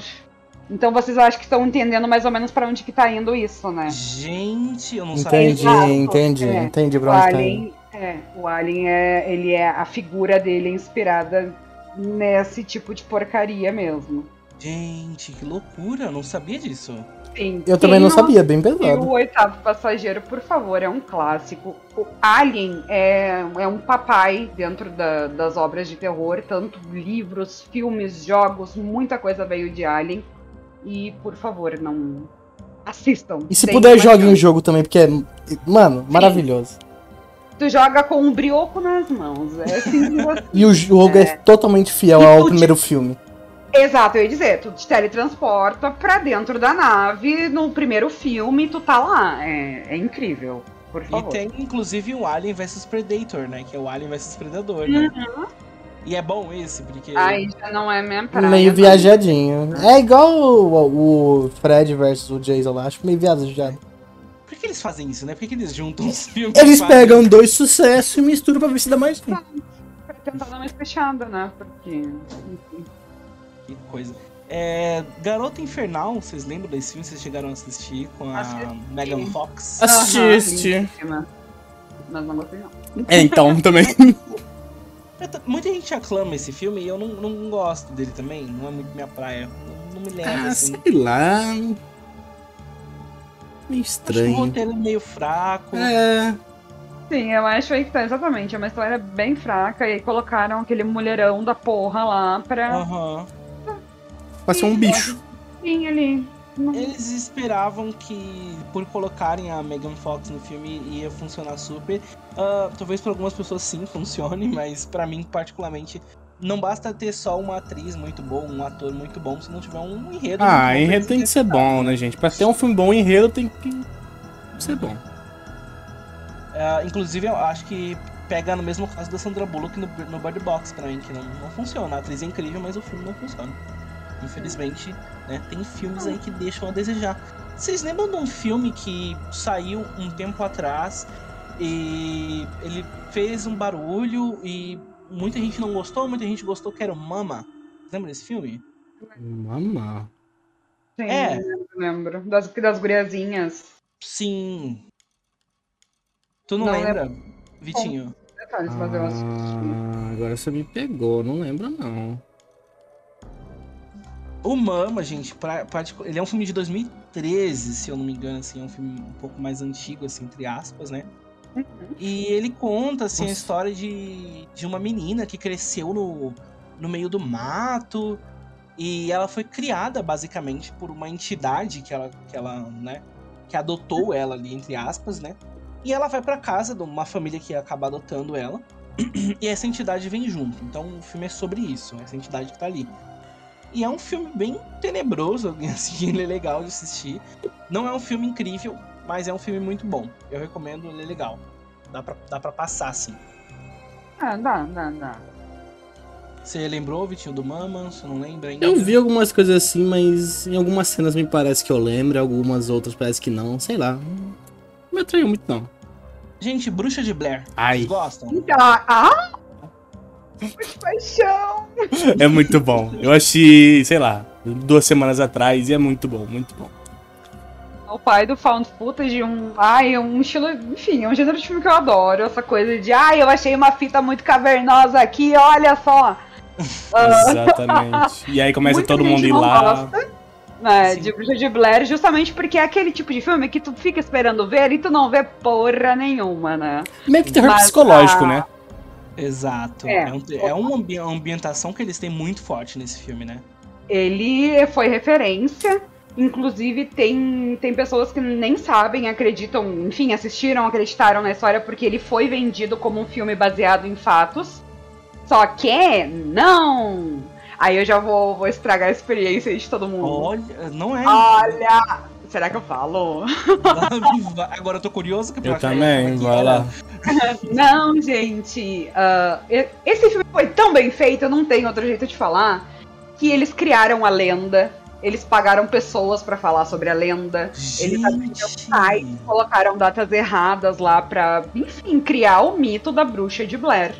Então vocês acho que estão entendendo mais ou menos pra onde que tá indo isso, né? Gente, eu não sabia. Entendi, entendi, é. entendi pra onde tá indo. Alien, é, o Alien é, ele é a figura dele é inspirada nesse tipo de porcaria mesmo. Gente, que loucura, eu não sabia disso. Sim, Eu também não sabia, bem E pesado. o Oitavo Passageiro, por favor, é um clássico. O Alien é, é um papai dentro da- das obras de terror, tanto livros, filmes, jogos, muita coisa veio de Alien. E, por favor, não assistam. E se puder, uma jogue um chance. jogo também, porque é, mano, maravilhoso. Tu joga com um brioco nas mãos. É simples assim. (laughs) E o jogo é, totalmente fiel E ao primeiro filme. Exato, eu ia dizer, tu te teletransporta pra dentro da nave no primeiro filme, tu tá lá. É, é incrível, por E favor. tem inclusive o Alien vs Predator, né? Que é o Alien vs Predador, né? E é bom esse, porque. Uhum. Aí já não é minha praia. meio viajadinho. É igual o, o Fred versus o Jason lá, acho meio viajado. Por que eles fazem isso, né? Por que, que eles juntam os filmes? Eles fazem- pegam dois sucessos e misturam pra ver se dá mais um. Pra tentar dar uma fechada, né? Porque. enfim. Que coisa. É, Garota Infernal, vocês lembram desse filme? Vocês chegaram a assistir com a Assisti. Megan Fox? Assiste. Aham, lindíssima. Mas não gostei, não. É, então, (laughs) também. Muita gente aclama esse filme e eu não, não gosto dele também. Não é muito minha praia. Não, não me lembra, Ah, assim. sei lá. Meio Acho que o estranho. roteiro é meio fraco. É. Sim, eu acho aí que tá exatamente. É uma história bem fraca. E aí colocaram aquele mulherão da porra lá pra. Aham. Ser um bicho. Sim, ali. Não- Eles esperavam que, por colocarem a Megan Fox no filme, ia funcionar super. Ah, talvez para algumas pessoas sim funcione, (laughs) mas pra mim, particularmente, não basta ter só uma atriz muito boa, um ator muito bom, se não tiver um enredo. Ah, enredo tem que ser bom, né, gente? Pra ter um filme bom, enredo tem que ser bom. Ah, inclusive, eu acho que pega no mesmo caso da Sandra Bullock no, no Bird Box pra mim, que não, não funciona. A atriz é incrível, mas o filme não funciona. Infelizmente, né, tem filmes aí que deixam a desejar. Vocês lembram de um filme que saiu um tempo atrás e ele fez um barulho e muita gente não gostou, muita gente gostou, que era o Mama. Lembra desse filme? Mamá. Sim, É. lembro, lembro. Das, das guriazinhas. Sim. Tu não, Não lembra, Vitinho? Detalhes, mas eu assisti. Ah, agora você me pegou, não lembro não. O Mama, gente, pra, pra- ele é um filme de 2013, se eu não me engano, assim, é um filme um pouco mais antigo, assim, entre aspas, né? E ele conta, assim, a Nossa. história de, de uma menina que cresceu no, no meio do mato e ela foi criada, basicamente, por uma entidade que ela, que ela, né, que adotou ela ali, entre aspas, né? E ela vai pra casa de uma família que acaba adotando ela (clears throat) e essa entidade vem junto. Então o filme é sobre isso, essa entidade que tá ali. E é um filme bem tenebroso, (laughs) assim, ele é legal de assistir. Não é um filme incrível, mas é um filme muito bom. Eu recomendo, ele é legal. Dá pra, dá pra passar, assim. Ah, dá, dá, dá. Você lembrou, Vitinho, do Mama? Você não lembra ainda? Eu vi algumas coisas assim, mas em algumas cenas me parece que eu lembro, em algumas outras parece que não, sei lá. Não me atraiu muito não. Gente, Bruxa de Blair. Vocês Ai, gostam? Então, ah! Que paixão! é muito bom. Eu achei, sei lá, duas semanas atrás e é muito bom, muito bom. O pai do Found Footage, um. Ai, um estilo. Enfim, é um gênero de filme que eu adoro. Essa coisa de. Ai, eu achei uma fita muito cavernosa aqui, olha só. (laughs) Exatamente. E aí começa Muita todo mundo ir não lá. gosta, né, Sim. de Bruxa de Blair, justamente porque é aquele tipo de filme que tu fica esperando ver e tu não vê porra nenhuma, né? Meio que terror Mas, psicológico, ah, né? Exato. É. É, um, é uma ambi- ambientação que eles têm muito forte nesse filme, né? Ele foi referência. Inclusive, tem, tem pessoas que nem sabem, acreditam, enfim, assistiram, acreditaram na história porque ele foi vendido como um filme baseado em fatos. Só que não! Aí eu já vou, vou estragar a experiência de todo mundo. Olha, não é. Olha! Será que eu falo? (laughs) Agora eu tô curioso que Eu pra- também, vai lá. (laughs) Não, gente. e- esse filme foi tão bem feito, eu não tenho outro jeito de falar, que eles criaram a lenda. Eles pagaram pessoas pra falar sobre a lenda. Eles abriram Gente. sites, colocaram datas erradas lá pra, enfim, criar o mito da bruxa de Blair.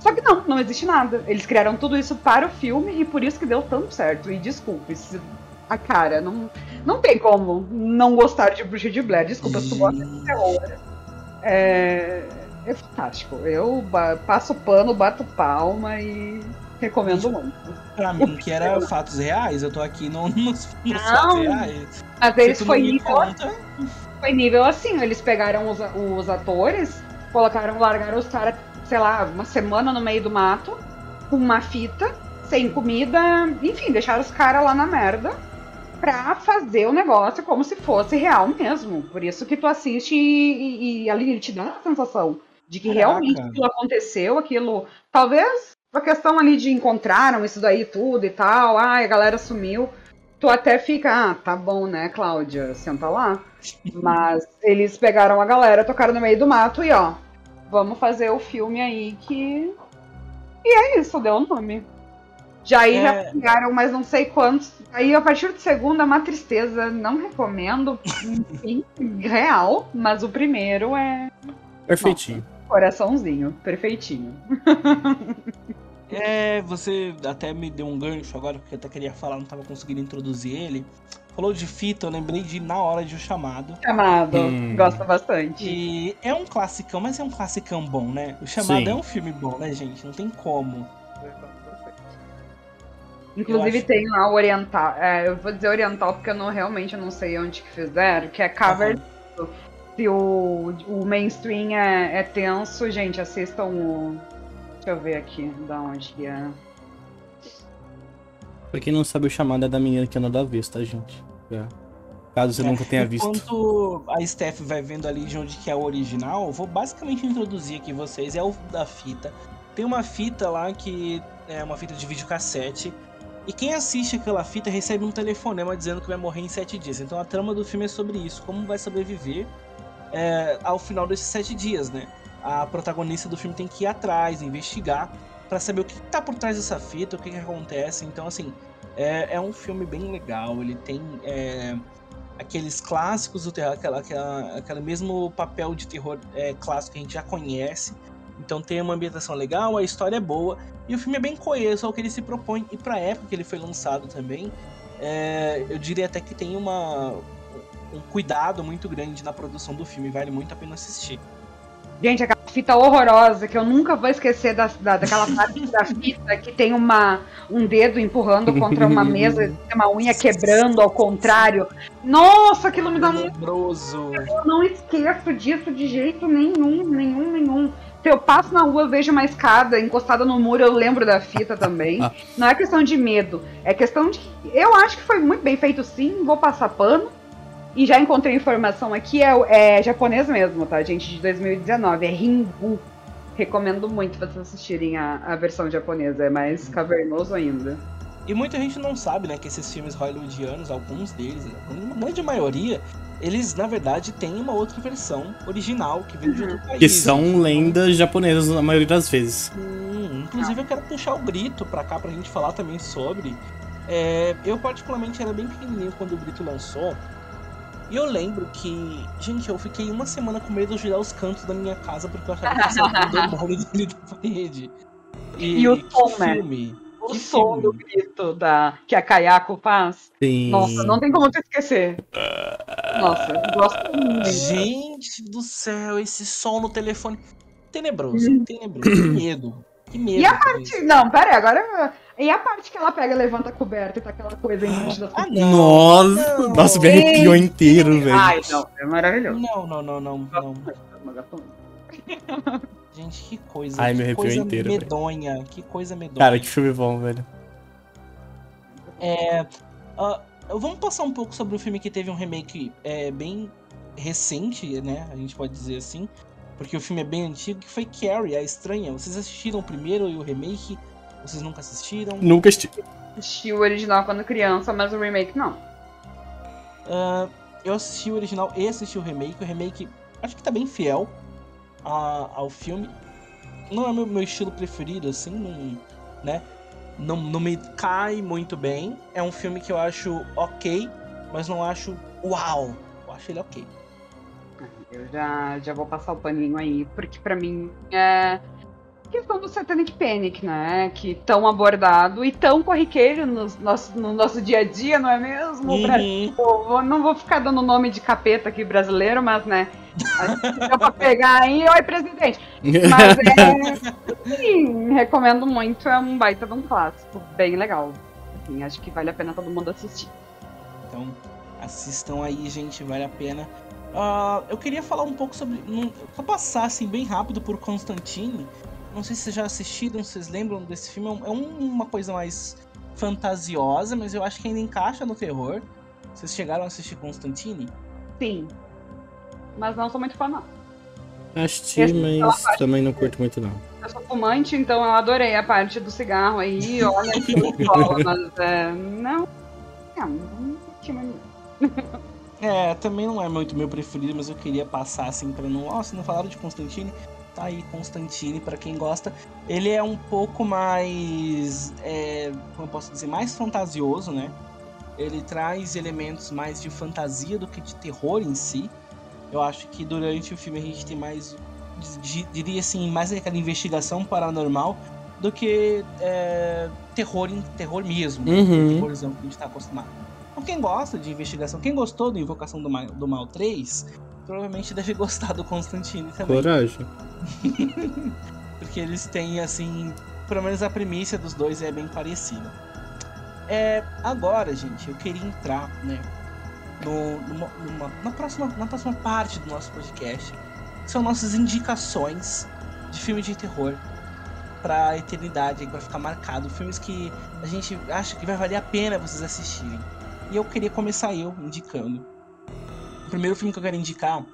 Só que não, não existe nada. Eles criaram tudo isso para o filme e por isso que deu tanto certo. E desculpe, se- a cara, não, não tem como não gostar de bruxa de Blair. Desculpa, se tu gosta de terror. É, é fantástico. Eu passo pano, bato palma e recomendo muito. Pra mim, que era fatos reais, eu tô aqui no, (laughs) nos, nos Não. fatos reais. Mas Se eles foi nível conta, foi nível assim, eles pegaram os, os atores, colocaram, largaram os caras, sei lá, uma semana no meio do mato, com uma fita, sem comida, enfim, deixaram os caras lá na merda pra fazer o negócio como se fosse real mesmo. Por isso que tu assiste e, e- e ali ele te dá a sensação de que Caraca. realmente aquilo aconteceu, aquilo. Talvez a questão ali de encontraram isso daí tudo e tal, ai, a galera sumiu. Tu até fica, ah, tá bom, né, Cláudia? Senta lá. (laughs) Mas eles pegaram a galera, tocaram no meio do mato e ó, vamos fazer o filme aí que. E é isso, deu o nome. Já aí É. já pegaram, mas não sei quantos. Aí a partir do segundo é uma tristeza, não recomendo. (laughs) Enfim, real, mas o primeiro é Perfeitinho. coraçãozinho, perfeitinho. (laughs) É, você até me deu um gancho agora, porque eu até queria falar, não tava conseguindo introduzir ele. Falou de fita, eu lembrei de Na Hora de O Chamado. Chamado, Hum. gosto bastante. E é um classicão, mas é um classicão bom, né? O Chamado Sim. é um filme bom, né, gente? Não tem como. Inclusive acho- tem lá o oriental. é, eu vou dizer oriental porque eu não realmente eu não sei onde que fizeram, que é cover. Se o, o mainstream é, é tenso, gente, assistam o. Deixa eu ver aqui da onde que é. Pra quem não sabe, o chamado é da menina que anda da vez, tá, gente? É. Caso você É, nunca tenha visto. Enquanto a Steph vai vendo ali de onde que é o original, eu vou basicamente introduzir aqui vocês. É o da fita. Tem uma fita lá que é uma fita de videocassete. E quem assiste aquela fita recebe um telefonema dizendo que vai morrer em sete dias. Então a trama do filme é sobre isso, como vai sobreviver é, ao final desses sete dias, né? A protagonista do filme tem que ir atrás, investigar, pra saber o que tá por trás dessa fita, o que, que acontece. Então, assim, é, é um filme bem legal. Ele tem é, aqueles clássicos do terror, aquela, aquela, aquele mesmo papel de terror é, clássico que a gente já conhece. Então tem uma ambientação legal, a história é boa e o filme é bem coeso ao que ele se propõe. E pra época que ele foi lançado também, é, eu diria até que tem uma, um cuidado muito grande na produção do filme, vale muito a pena assistir. Gente, aquela fita horrorosa que eu nunca vou esquecer da, da- daquela parte (laughs) da fita que tem uma, um dedo empurrando contra uma mesa, (laughs) tem uma unha quebrando ao contrário. Nossa, aquilo me dá muito Tenebroso. Eu não esqueço disso de jeito nenhum, nenhum, nenhum. Se eu passo na rua, eu vejo uma escada encostada no muro, eu lembro da fita também. (laughs) Não é questão de medo, é questão de. Eu acho que foi muito bem feito sim, vou passar pano. E já encontrei informação aqui, é, é japonês mesmo, tá, gente? De 2019, é Ringu. Recomendo muito vocês assistirem a, a versão japonesa, é mais cavernoso ainda. E muita gente não sabe, né, que esses filmes hollywoodianos, alguns deles, né, uma grande maioria, eles na verdade têm uma outra versão original que vem de outro país. Que são lendas japonesas na maioria das vezes. Hum, inclusive eu quero puxar o grito pra cá pra gente falar também sobre. É, eu particularmente era bem pequenininho quando o grito lançou. E eu lembro que, gente, eu fiquei uma semana com medo de olhar os cantos da minha casa porque eu achava que tinha um demônio (laughs) dele da parede. E o que som, né? filme. O Que som filme. do grito da, que a Kayako faz. Sim. Nossa, não tem como tu esquecer. Nossa, eu gosto muito. Gente do céu, esse som no telefone. Tenebroso, tenebroso. Que medo. Que medo. E a parte. Não, pera aí, agora. E a parte que ela pega, levanta a coberta e tá aquela coisa das Ah, não. Nossa, não. nossa, me arrepiou inteiro, velho. Ai, não, é maravilhoso. Não, não, não, não, não. Gente, que coisa. Ai, que me arrepiou coisa inteiro, velho. medonha. Que coisa medonha. Cara, que filme bom, velho. É, ah, vamos passar um pouco sobre o filme que teve um remake é, bem recente, né? A gente pode dizer assim. Porque o filme é bem antigo, que foi Carrie, a Estranha. Vocês assistiram o primeiro e o remake? Vocês nunca assistiram? Nunca assisti. Assisti o original quando criança, mas o remake não. Ah, eu assisti o original e assisti o remake. O remake acho que tá bem fiel a- ao filme. Não é meu, meu estilo preferido, assim, não, né? Não, não me cai muito bem. É um filme que eu acho ok, mas não acho uau. Eu acho ele ok. Eu já, já vou passar o paninho aí, porque pra mim é questão do Satanic Panic, né? Que tão abordado e tão corriqueiro no nosso, no nosso dia a dia, não é mesmo? Uhum. Vou- não vou ficar dando nome de capeta aqui brasileiro, mas né. Deu pra pegar aí, oi presidente. Mas é. (laughs) Sim, recomendo muito, é um baita de um clássico, bem legal. Assim, acho que vale a pena todo mundo assistir. Então, assistam aí, gente, vale a pena. Ah, eu queria falar um pouco sobre. Só passar assim bem rápido por Constantine. Não sei se vocês já assistiram, se vocês lembram desse filme. É um- É um- uma coisa mais fantasiosa, mas eu acho que ainda encaixa no terror. Vocês chegaram a assistir Constantine? Sim. Mas não sou muito fã, não. Assisti, mas também não curto muito, não. Eu sou fumante, então eu adorei a parte do cigarro aí, olha que escola, mas (laughs) é. Não. Não, não curti muito. É, também não é muito meu preferido, mas eu queria passar assim pra não. Ó, se não falaram de Constantine, tá aí Constantine pra quem gosta. Ele é um pouco mais. É, como eu posso dizer? Mais fantasioso, né? Ele traz elementos mais de fantasia do que de terror em si. Eu acho que durante o filme a gente tem mais. di- Diria assim, mais aquela investigação paranormal do que é, terror, em- terror mesmo. Uhum. Terrorzão que a gente tá acostumado. Então, quem gosta de investigação, quem gostou do Invocação do Mal, do Mal 3, provavelmente deve gostar do Constantine também. Coragem. (laughs) Porque eles têm, assim, pelo menos a premissa dos dois é bem parecida. É, agora, gente, eu queria entrar, né, no, numa, numa- na, próxima, na próxima parte do nosso podcast, que são nossas indicações de filme de terror pra eternidade, que vai ficar marcado, filmes que a gente acha que vai valer a pena vocês assistirem. E eu queria começar eu indicando. O primeiro filme que eu quero indicar,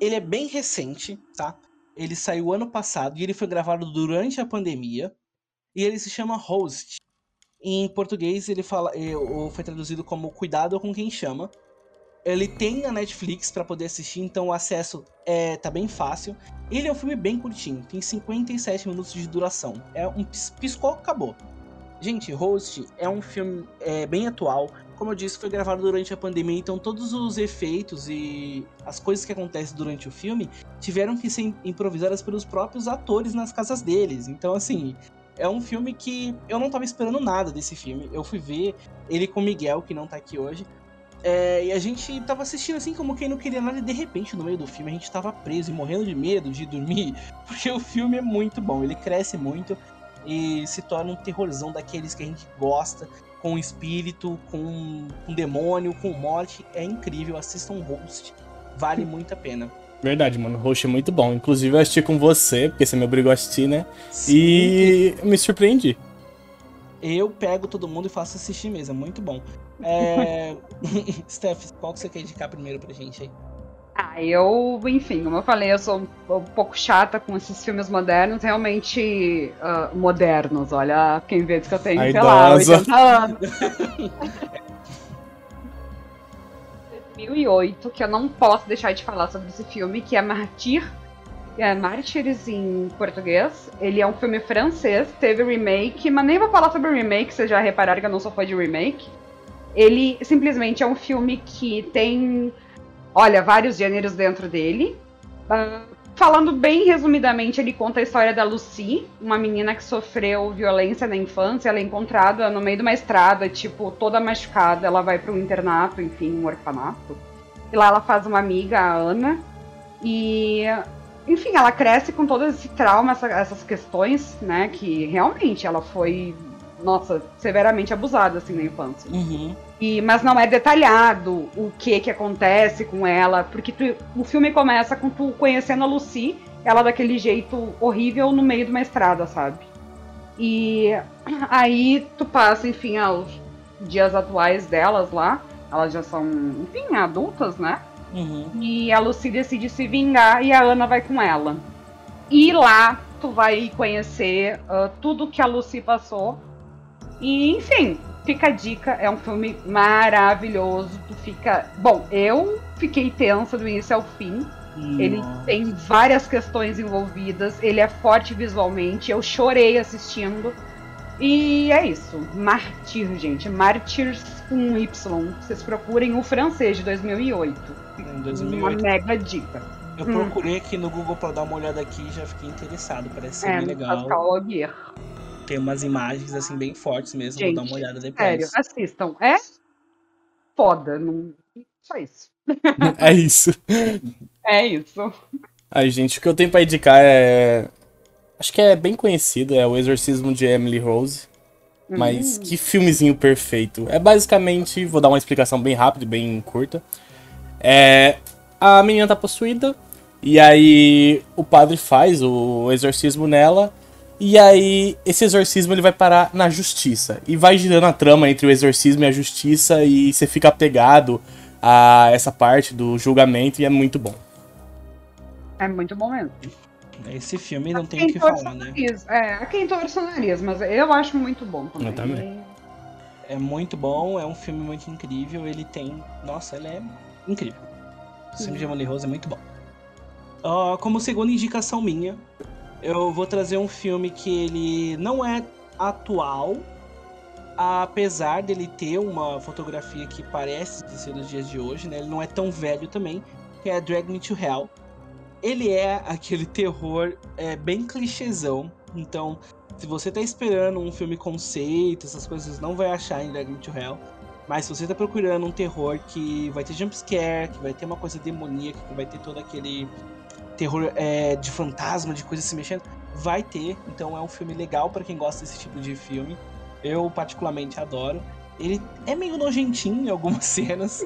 ele é bem recente, tá? Ele saiu ano passado e ele foi gravado durante a pandemia. E ele se chama Host. Em português ele fala, eh, ou foi traduzido como Cuidado com quem chama. Ele tem na Netflix pra poder assistir, então o acesso é tá bem fácil. Ele é um filme bem curtinho, tem 57 minutos de duração. É um pis- piscou, acabou. Gente, Host é um filme é, bem atual. Como eu disse, foi gravado durante a pandemia, então todos os efeitos e as coisas que acontecem durante o filme tiveram que ser improvisadas pelos próprios atores nas casas deles. Então, assim, é um filme que eu não tava esperando nada desse filme. Eu fui ver ele com o Miguel, que não tá aqui hoje. É, e a gente tava assistindo assim como quem não queria nada, e de repente, no meio do filme, a gente tava preso e morrendo de medo de dormir, (laughs) porque o filme é muito bom, ele cresce muito e se torna um terrorzão daqueles que a gente gosta, com espírito, com, com demônio, com morte. É incrível, assistam Host, vale muito a pena. Verdade, mano. O Roxo é muito bom. Inclusive, eu assisti com você, porque você me obrigou a assistir, né? Sim, E me surpreendi. Eu pego todo mundo e faço assistir mesmo, é muito bom. É... (laughs) Steph, qual que você quer indicar primeiro pra gente aí? Ah, eu, enfim, como eu falei, eu sou um pouco chata com esses filmes modernos, realmente ah, modernos. Olha quem vê que eu tenho, A sei lá, idosa. 80 anos. (laughs) 2008, que eu não posso deixar de falar sobre esse filme, que é Martyr, é Mártires em português. Ele é um filme francês, teve remake, mas nem vou falar sobre remake, vocês já repararam que eu não sou fã de remake. Ele simplesmente é um filme que tem olha, vários gêneros dentro dele. Ah, falando bem resumidamente, ele conta a história da Lucy, uma menina que sofreu violência na infância. Ela é encontrada no meio de uma estrada, tipo, toda machucada. Ela vai para um internato, enfim, um orfanato. E lá ela faz uma amiga, a Ana. E enfim, ela cresce com todo esse trauma, essa, essas questões, né? Que realmente ela foi, nossa, severamente abusada, assim, na infância. Uhum. E, mas não é detalhado o que que acontece com ela, porque tu, o filme começa com tu conhecendo a Lucy, ela daquele jeito horrível no meio de uma estrada, sabe? E aí tu passa, enfim, aos dias atuais delas lá. Elas já são, enfim, adultas, né? Uhum. E a Lucy decide se vingar e a Ana vai com ela. E lá tu vai conhecer uh, tudo que a Lucy passou. E, enfim, fica a dica, é um filme maravilhoso. Tu fica. Bom, eu fiquei tensa do início ao fim. Ele Nossa. tem várias questões envolvidas, ele é forte visualmente, eu chorei assistindo. E é isso. Martyr, gente. Martyrs com Y. Vocês procurem o francês de 2008. Em Uma 2008. mega dica. Eu Hum. procurei aqui no Google pra dar uma olhada aqui e já fiquei interessado. Parece ser É, bem legal. Pascal Augier. Tem umas imagens assim bem fortes mesmo. Gente, Vou dar uma olhada depois. Sério, assistam. É foda. Não... Só isso. (laughs) É isso. É isso. Ai, gente, o que eu tenho pra indicar é. Acho que é bem conhecido, é o Exorcismo de Emily Rose. Mas Hum. que filmezinho perfeito. É basicamente, vou dar uma explicação bem rápida e bem curta. É. A menina tá possuída. E aí o padre faz o exorcismo nela. E aí esse exorcismo ele vai parar na justiça. E vai girando a trama entre o exorcismo e a justiça. E você fica apegado a essa parte do julgamento. E é muito bom. É muito bom mesmo. Esse filme não tem o que falar, né? nariz. É, a quem torce o nariz, mas eu acho muito bom também. Eu também. É muito bom, é um filme muito incrível. Ele tem. Nossa, ele é incrível. O filme de Emily Rose é muito bom. Ah, como segunda indicação minha, eu vou trazer um filme que ele não é atual, apesar dele ter uma fotografia que parece de ser dos dias de hoje, né? Ele não é tão velho também, que é Drag Me to Hell. Ele é aquele terror é, bem clichêzão, então se você tá esperando um filme conceito, essas coisas, não vai achar em Drag Me to Hell. Mas se você tá procurando um terror que vai ter jumpscare, que vai ter uma coisa demoníaca, que vai ter todo aquele terror é, de fantasma, de coisas se mexendo, vai ter. Então é um filme legal pra quem gosta desse tipo de filme. Eu particularmente adoro. Ele é meio nojentinho em algumas (laughs) cenas,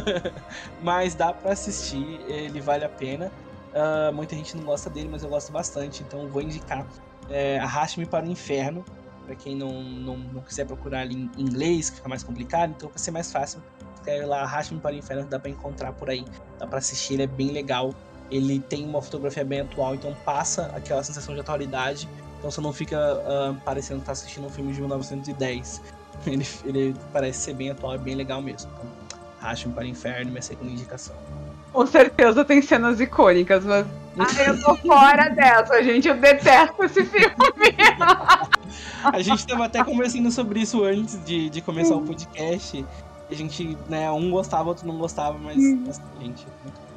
(laughs) mas dá pra assistir, ele vale a pena. Ah, muita gente não gosta dele, mas eu gosto bastante, então vou indicar é, Arraste-me para o Inferno, pra quem não, não, não quiser procurar ali em inglês, que fica mais complicado, então pra ser mais fácil, escreve lá Arraste-me para o Inferno, dá pra encontrar por aí, dá pra assistir, ele é bem legal. Ele tem uma fotografia bem atual, então passa aquela sensação de atualidade, então você não fica ah, parecendo estar assistindo um filme de 1910. (laughs) Ele, ele parece ser bem atual e bem legal mesmo. Então, para o Inferno, minha segunda indicação. Com certeza tem cenas icônicas, mas. (laughs) Ah, eu tô fora dessa, gente. Eu detesto esse filme. (laughs) A gente tava até conversando sobre isso antes de, de começar o podcast. A gente, né, um gostava, outro não gostava, mas mas, gente, muito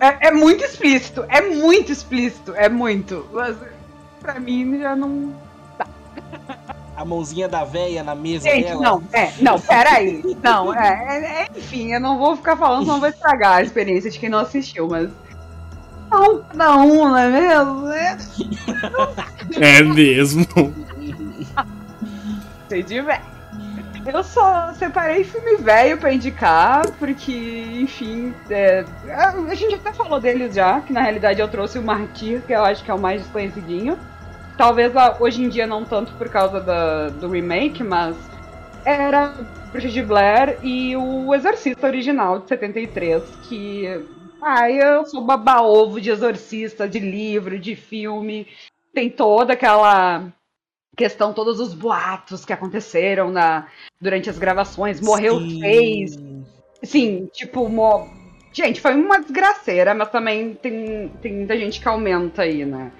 É, é muito explícito. É muito explícito. É muito. Mas pra mim já não. a mãozinha da véia na mesa Gente, dela. não, é, não, peraí. Não, é, é, é, enfim, eu não vou ficar falando, senão vai estragar a experiência de quem não assistiu, mas. Não, cada um, não é mesmo? É, É mesmo. (laughs) sei de velho. Eu só separei filme velho pra indicar, porque, enfim, é, a gente até falou deles já, que na realidade eu trouxe o Martyr, que eu acho que é o mais desconhecidinho. Talvez ah, hoje em dia não tanto por causa da- do remake, mas era Bruxa de Blair e o Exorcista original de 73, que. Ai, eu sou baba-ovo de exorcista, de livro, de filme. Tem toda aquela questão, todos os boatos que aconteceram na, durante as gravações. Morreu Sim. seis. Sim, tipo, mo... gente, foi uma desgraceira, mas também tem, tem muita gente que aumenta aí, né?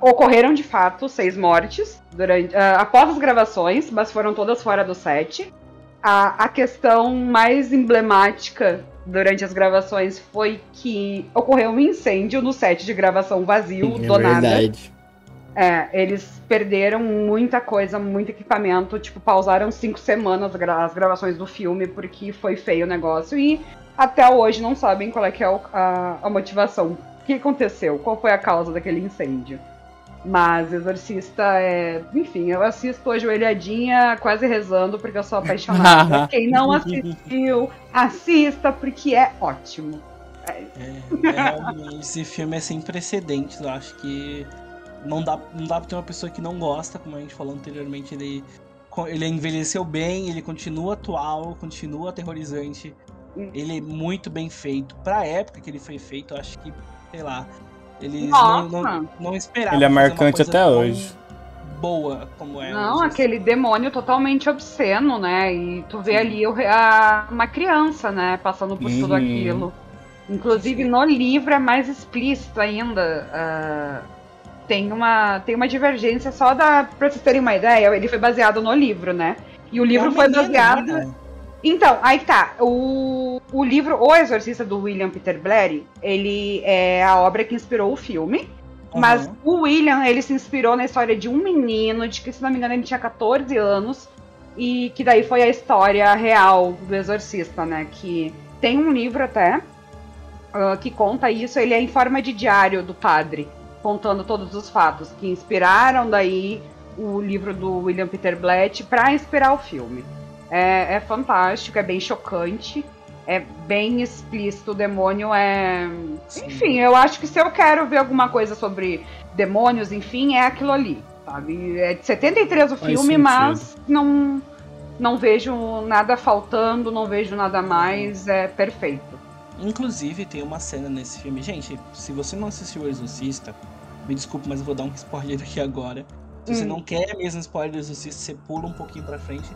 Ocorreram de fato seis mortes durante, ah, após as gravações, mas foram todas fora do set. A, a questão mais emblemática durante as gravações foi que ocorreu um incêndio no set de gravação vazio, do nada. É, eles perderam muita coisa, muito equipamento, tipo, pausaram cinco semanas as gravações do filme porque foi feio o negócio e até hoje não sabem qual é que é a, a motivação o que aconteceu, qual foi a causa daquele incêndio. Mas Exorcista é. Enfim, eu assisto ajoelhadinha, quase rezando, porque eu sou apaixonada. (laughs) Quem não assistiu, assista, porque é ótimo. É, é, esse filme é sem precedentes, eu acho que não dá, não dá pra ter uma pessoa que não gosta, como a gente falou anteriormente, ele, ele envelheceu bem, ele continua atual, continua aterrorizante. Hum. Ele é muito bem feito. Pra época que ele foi feito, eu acho que, sei lá, eles não, não, não esperavam. Ele é marcante até hoje. Boa como é. Não, aquele demônio totalmente obsceno, né? E tu vê ali a, uma criança, né? Passando por uhum. tudo aquilo. Inclusive no livro é mais explícito ainda. Uh, tem uma, tem uma divergência só da. Pra vocês terem uma ideia, ele foi baseado no livro, né? E o livro é foi baseado. Né? Então, aí tá. O, o livro O Exorcista do William Peter Blatty, ele é a obra que inspirou o filme. Uhum. Mas o William, ele se inspirou na história de um menino, de que, se não me engano, ele tinha 14 anos. E que daí foi a história real do Exorcista, né? Que tem um livro até uh, que conta isso. Ele é em forma de diário do padre contando todos os fatos que inspiraram daí o livro do William Peter Blatt para inspirar o filme. É, é, fantástico, é bem chocante, é bem explícito. O demônio é. Sim. Enfim, eu acho que se eu quero ver alguma coisa sobre demônios, enfim, é aquilo ali. Sabe? É de 73 o Faz filme, sentido. mas não, não vejo nada faltando, não vejo nada mais, é perfeito. Inclusive, tem uma cena nesse filme. Gente, se você não assistiu O Exorcista, me desculpe, mas eu vou dar um spoiler aqui agora. Se hum. você não quer mesmo spoiler do Exorcista, você pula um pouquinho pra frente.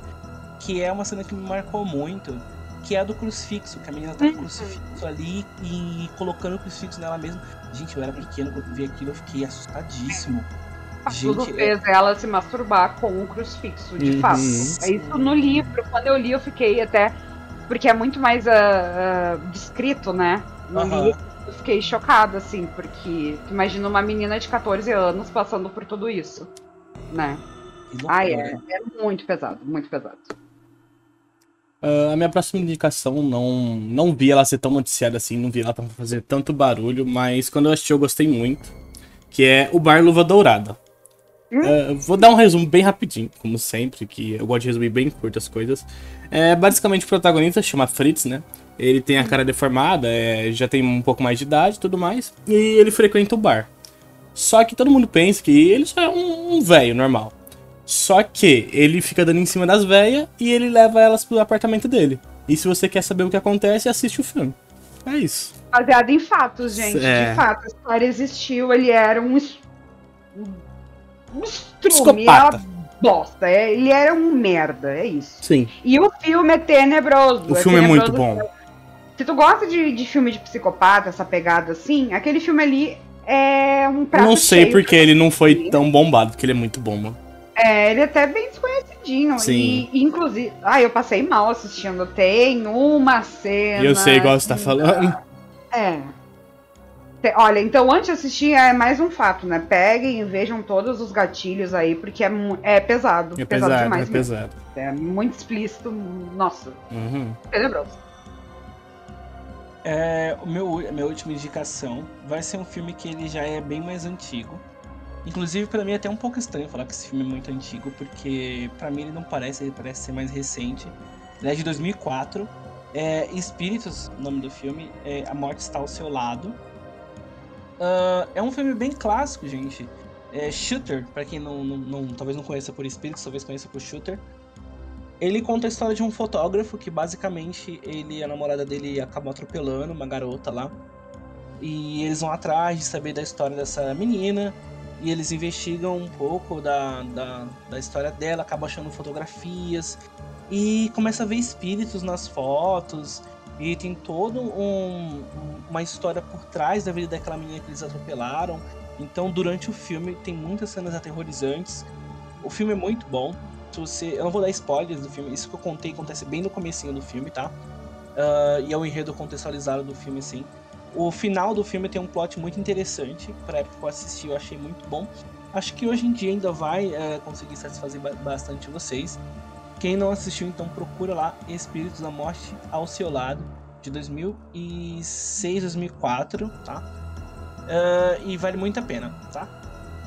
Que é uma cena que me marcou muito. Que é a do crucifixo, que a menina tá com o uhum. crucifixo ali e colocando o crucifixo nela mesma. Gente, eu era pequeno, quando vi aquilo, eu fiquei assustadíssimo. Gente, tudo fez é... ela se masturbar com o crucifixo, de uhum. fato. É isso no livro. Quando eu li, eu fiquei até porque é muito mais uh, uh, descrito, né? No uhum. livro, eu fiquei chocada, assim, porque imagina uma menina de 14 anos passando por tudo isso, né? Ai, é, é muito pesado, muito pesado. Uh, a minha próxima indicação, não, não vi ela ser tão noticiada assim, não vi ela fazer tanto barulho, mas quando eu assisti eu gostei muito, que é o Bar Luva Dourada. Uh, vou dar um resumo bem rapidinho, como sempre, que eu gosto de resumir bem curto as coisas. É, basicamente, o protagonista chama Fritz, né? Ele tem a cara deformada, é, já tem um pouco mais de idade e tudo mais, e ele frequenta o bar. Só que todo mundo pensa que ele só é um, um velho normal. Só que ele fica dando em cima das velhas e ele leva elas pro apartamento dele. E se você quer saber o que acontece, assiste o filme. É isso. Baseado em fatos, gente. É... De fato, a história existiu, ele era um era bosta. É, ele era um merda, é isso. Sim. E o filme é tenebroso. O é filme tenebroso, é muito bom. Se tu gosta de, de filme de psicopata, essa pegada assim, aquele filme ali é um prato Não sei porque ele não foi tão bombado, porque ele é muito bom, mano. É, ele é até bem desconhecidinho. Sim. E, inclusive. Ah, eu passei mal assistindo. Tem uma cena. Eu sei igual você tá falando. É. Olha, então antes de assistir é mais um fato, né? Peguem e vejam todos os gatilhos aí, porque é, é pesado. É pesado, pesado demais. É mesmo. pesado. É muito explícito. Nossa. Uhum. Tenebroso. É, o meu, a minha última indicação vai ser um filme que ele já é bem mais antigo. Inclusive, para mim é até um pouco estranho falar que esse filme é muito antigo, porque para mim ele não parece, ele parece ser mais recente. Ele é de 2004. É Espíritos, o nome do filme. É A Morte Está ao Seu Lado. Uh, é um filme bem clássico, gente. É Shooter, para quem não, não, não, talvez não conheça por Espírito, talvez conheça por Shooter. Ele conta a história de um fotógrafo que basicamente ele a namorada dele acabou atropelando uma garota lá. E eles vão atrás de saber da história dessa menina. E eles investigam um pouco da, da, da história dela, acabam achando fotografias. E começa a ver espíritos nas fotos. E tem toda um, uma história por trás da vida daquela menina que eles atropelaram. Então, durante o filme, tem muitas cenas aterrorizantes. O filme é muito bom. Se você, eu não vou dar spoilers do filme, isso que eu contei acontece bem no comecinho do filme, tá? Uh, e é o enredo contextualizado do filme, sim. O final do filme tem um plot muito interessante. Pra época que eu assisti, eu achei muito bom. Acho que hoje em dia ainda vai uh, conseguir satisfazer bastante vocês. Quem não assistiu, então procura lá Espíritos da Morte ao seu lado, de 2006, 2004, tá? Uh, e vale muito a pena, tá?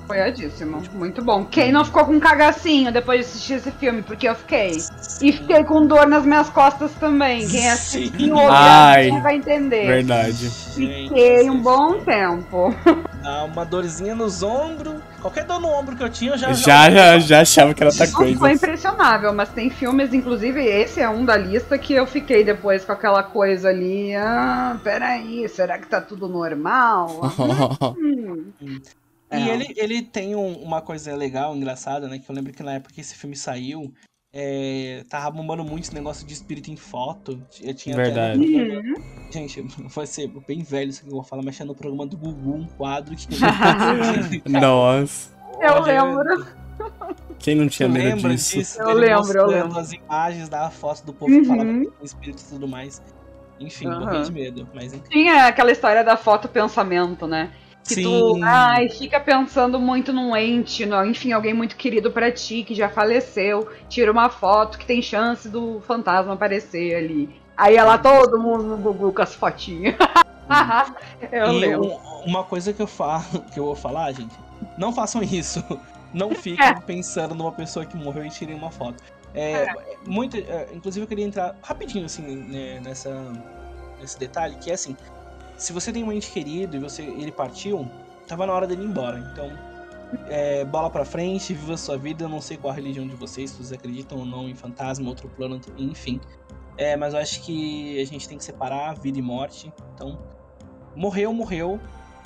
Apoiadíssimo. Muito bom. Quem não ficou com cagacinho depois de assistir esse filme? Porque eu fiquei. E fiquei com dor nas minhas costas também. Quem assistiu Ai, vai entender. Verdade. Fiquei um bom tempo. Dá (laughs) uma dorzinha nos ombros. Qualquer dor no ombro que eu tinha, eu já. Já, já, já achava que era outra coisa. Foi impressionável, mas tem filmes, inclusive esse é um da lista que eu fiquei depois com aquela coisa ali. Ah, peraí, será que tá tudo normal? (laughs) hum. É. E ele, ele tem um, uma coisa legal, engraçada, né? Que eu lembro que na época que esse filme saiu, é, tava bombando muito esse negócio de espírito em foto. Eu tinha Verdade. Até... Uhum. Gente, (laughs) vai ser bem velho isso que eu vou falar, mas tinha no programa do Gugu um quadro que. (laughs) Nossa. Eu lembro. Quem não tinha medo disso? disso? Eu lembro, eu lembro. as imagens da foto do povo uhum. que falava com espírito e tudo mais. Enfim, uhum. morri de medo. Mas... Tinha aquela história da foto pensamento, né? Que Sim. tu ai, fica pensando muito num ente, no, enfim, alguém muito querido para ti, que já faleceu, tira uma foto que tem chance do fantasma aparecer ali. Aí é lá todo mundo no Google com as fotinhas. (laughs) eu e lembro. uma coisa que eu falo, (laughs) que eu vou falar, gente, não façam isso. (laughs) Não fiquem é. pensando numa pessoa que morreu e tirem uma foto. É, é. Muito, é, inclusive eu queria entrar rapidinho assim né, nessa nesse detalhe que é assim, se você tem um ente querido e você ele partiu, tava na hora dele ir embora. Então, é, bola pra frente, viva a sua vida. Eu não sei qual a religião de vocês, se vocês acreditam ou não em fantasma, outro plano, enfim. É, mas eu acho que a gente tem que separar vida e morte. Então, morreu, morreu.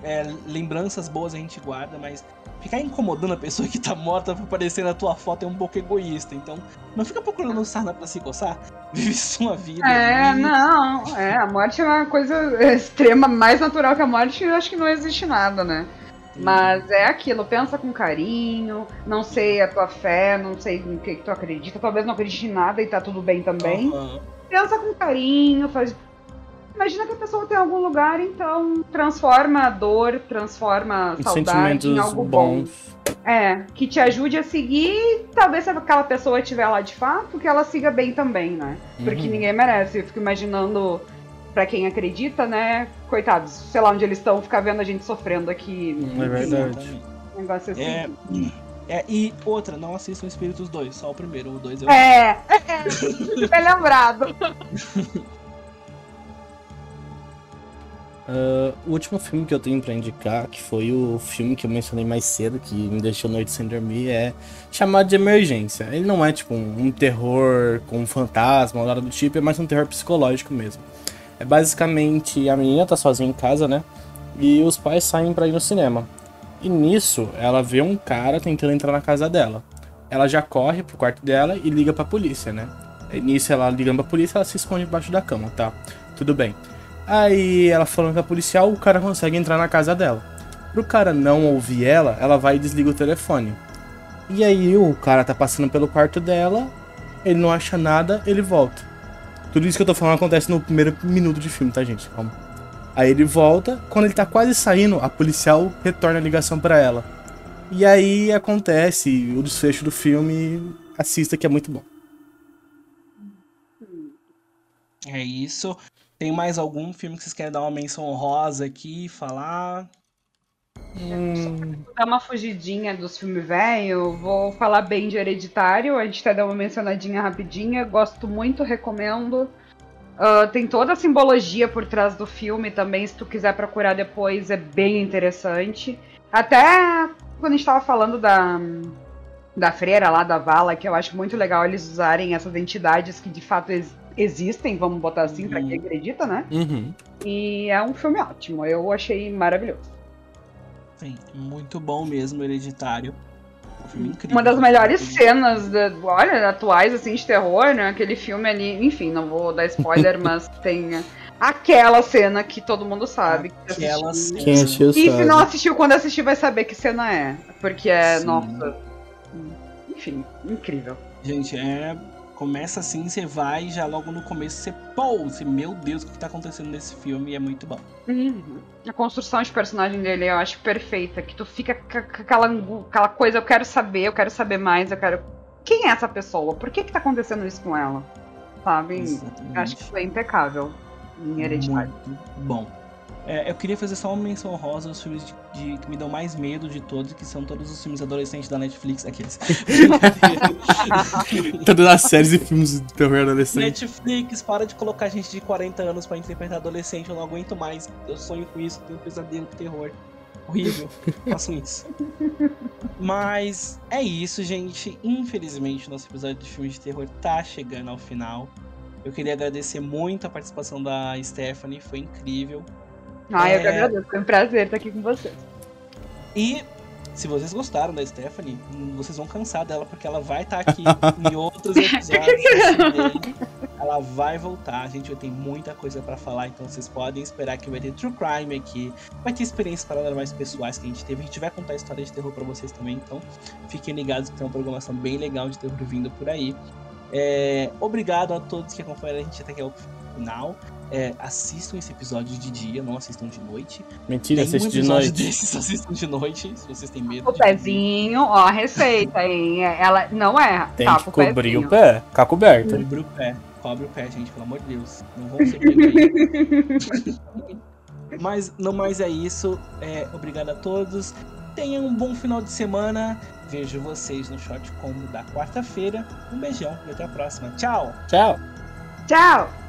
É, lembranças boas a gente guarda, mas ficar incomodando a pessoa que tá morta pra aparecer na tua foto é um pouco egoísta. Então, não fica procurando sarna pra se coçar. (laughs) Vive sua vida. É, vive... não. É, a morte é uma coisa extrema, mais natural que a morte, eu acho que não existe nada, né? Mas é aquilo, pensa com carinho, não sei a tua fé, não sei no que, que tu acredita, talvez não acredite em nada e tá tudo bem também. Uhum. Pensa com carinho, faz Imagina que a pessoa tem algum lugar, então transforma a dor, transforma a saudade em algo bons. bom. É, que te ajude a seguir. Talvez se aquela pessoa estiver lá de fato, que ela siga bem também, né? Porque uhum. ninguém merece. Eu fico imaginando, para quem acredita, né? Coitados, sei lá onde eles estão, ficar vendo a gente sofrendo aqui. É verdade. Um negócio assim. É... É, e outra, não assistam Espíritos 2, só o primeiro, o 2 eu... É, é, bem lembrado. (laughs) Uh, o último filme que eu tenho para indicar, que foi o filme que eu mencionei mais cedo, que me deixou noite sem dormir, é chamado de Emergência. Ele não é tipo um, um terror com um fantasma ou nada do tipo, é mais um terror psicológico mesmo. É basicamente a menina tá sozinha em casa, né? E os pais saem para ir no cinema. E nisso, ela vê um cara tentando entrar na casa dela. Ela já corre pro quarto dela e liga pra polícia, né? E nisso, ela ligando pra polícia, ela se esconde debaixo da cama, tá? Tudo bem. Aí ela falando com a policial, o cara consegue entrar na casa dela. Pro cara não ouvir ela, ela vai e desliga o telefone. E aí o cara tá passando pelo quarto dela, ele não acha nada, ele volta. Tudo isso que eu tô falando acontece no primeiro minuto de filme, tá, gente? Calma. Aí ele volta, quando ele tá quase saindo, a policial retorna a ligação para ela. E aí acontece o desfecho do filme, assista que é muito bom. É isso. Tem mais algum filme que vocês querem dar uma menção honrosa aqui, falar? Hum... Dar uma fugidinha dos filmes velho, vou falar bem de Hereditário, a gente até deu uma mencionadinha rapidinha, gosto muito, recomendo. Uh, tem toda a simbologia por trás do filme também, se tu quiser procurar depois, é bem interessante. Até quando a gente tava falando da, da freira lá, da Vala, que eu acho muito legal eles usarem essas entidades que de fato existem, vamos botar assim, uhum. pra quem acredita, né? Uhum. E é um filme ótimo, eu achei maravilhoso. Sim, muito bom mesmo, Hereditário. Um filme incrível. Uma das melhores cenas, de, olha, atuais, assim, de terror, né? Aquele filme ali, enfim, não vou dar spoiler, (laughs) mas tem aquela cena que todo mundo sabe. Aquela cena. Quem assistiu E se não assistiu, quando assistir vai saber que cena é. Porque é, Sim. nossa... Enfim, incrível. Gente, é começa assim, você vai já logo no começo você, você, meu Deus, o que tá acontecendo nesse filme? E é muito bom. Uhum. A construção de personagem dele eu acho perfeita, que tu fica com aquela, aquela coisa, eu quero saber, eu quero saber mais, eu quero. Quem é essa pessoa? Por que que tá acontecendo isso com ela? Sabe? Acho que foi impecável em Hereditário. Muito bom. É, eu queria fazer só uma menção rosa aos filmes de, de- que me dão mais medo de todos, que são todos os filmes adolescentes da Netflix. Aqueles. (laughs) Todas as séries e filmes de terror adolescente. Netflix, para de colocar gente de 40 anos pra interpretar adolescente, eu não aguento mais. Eu sonho com isso, tenho um pesadelo com terror. Horrível, façam isso. Mas é isso, gente. Infelizmente, nosso episódio de filmes de terror tá chegando ao final. Eu queria agradecer muito a participação da Stephanie, foi incrível. Ai, eu que É. agradeço. Foi um prazer estar aqui com vocês. E se vocês gostaram da Stephanie, vocês vão cansar dela, porque ela vai estar aqui (laughs) em outros episódios. ela vai voltar, a gente vai ter muita coisa pra falar, então vocês podem esperar que vai ter True Crime aqui, vai ter experiências paranormais pessoais que a gente teve, a gente vai contar história de terror pra vocês também, então fiquem ligados que tem uma programação bem legal de terror vindo por aí. É, obrigado a todos que acompanharam a gente até aqui ao final. É, assistam esse episódio de dia, não assistam de noite. Mentira, Tem um assiste de noite. desses, (laughs) assistam de noite, se vocês têm medo. O pezinho, ó, a receita, hein? Ela não é. Tem tá, que cobrir pezinho. o pé, ficar coberto. Cobre o pé. Cobre o pé, gente, pelo amor de Deus. Não vão ser (laughs) Mas não mais é isso. É, obrigado a todos. Tenham um bom final de semana. Vejo vocês no Short Combo da quarta-feira. Um beijão e até a próxima. Tchau! Tchau. Tchau!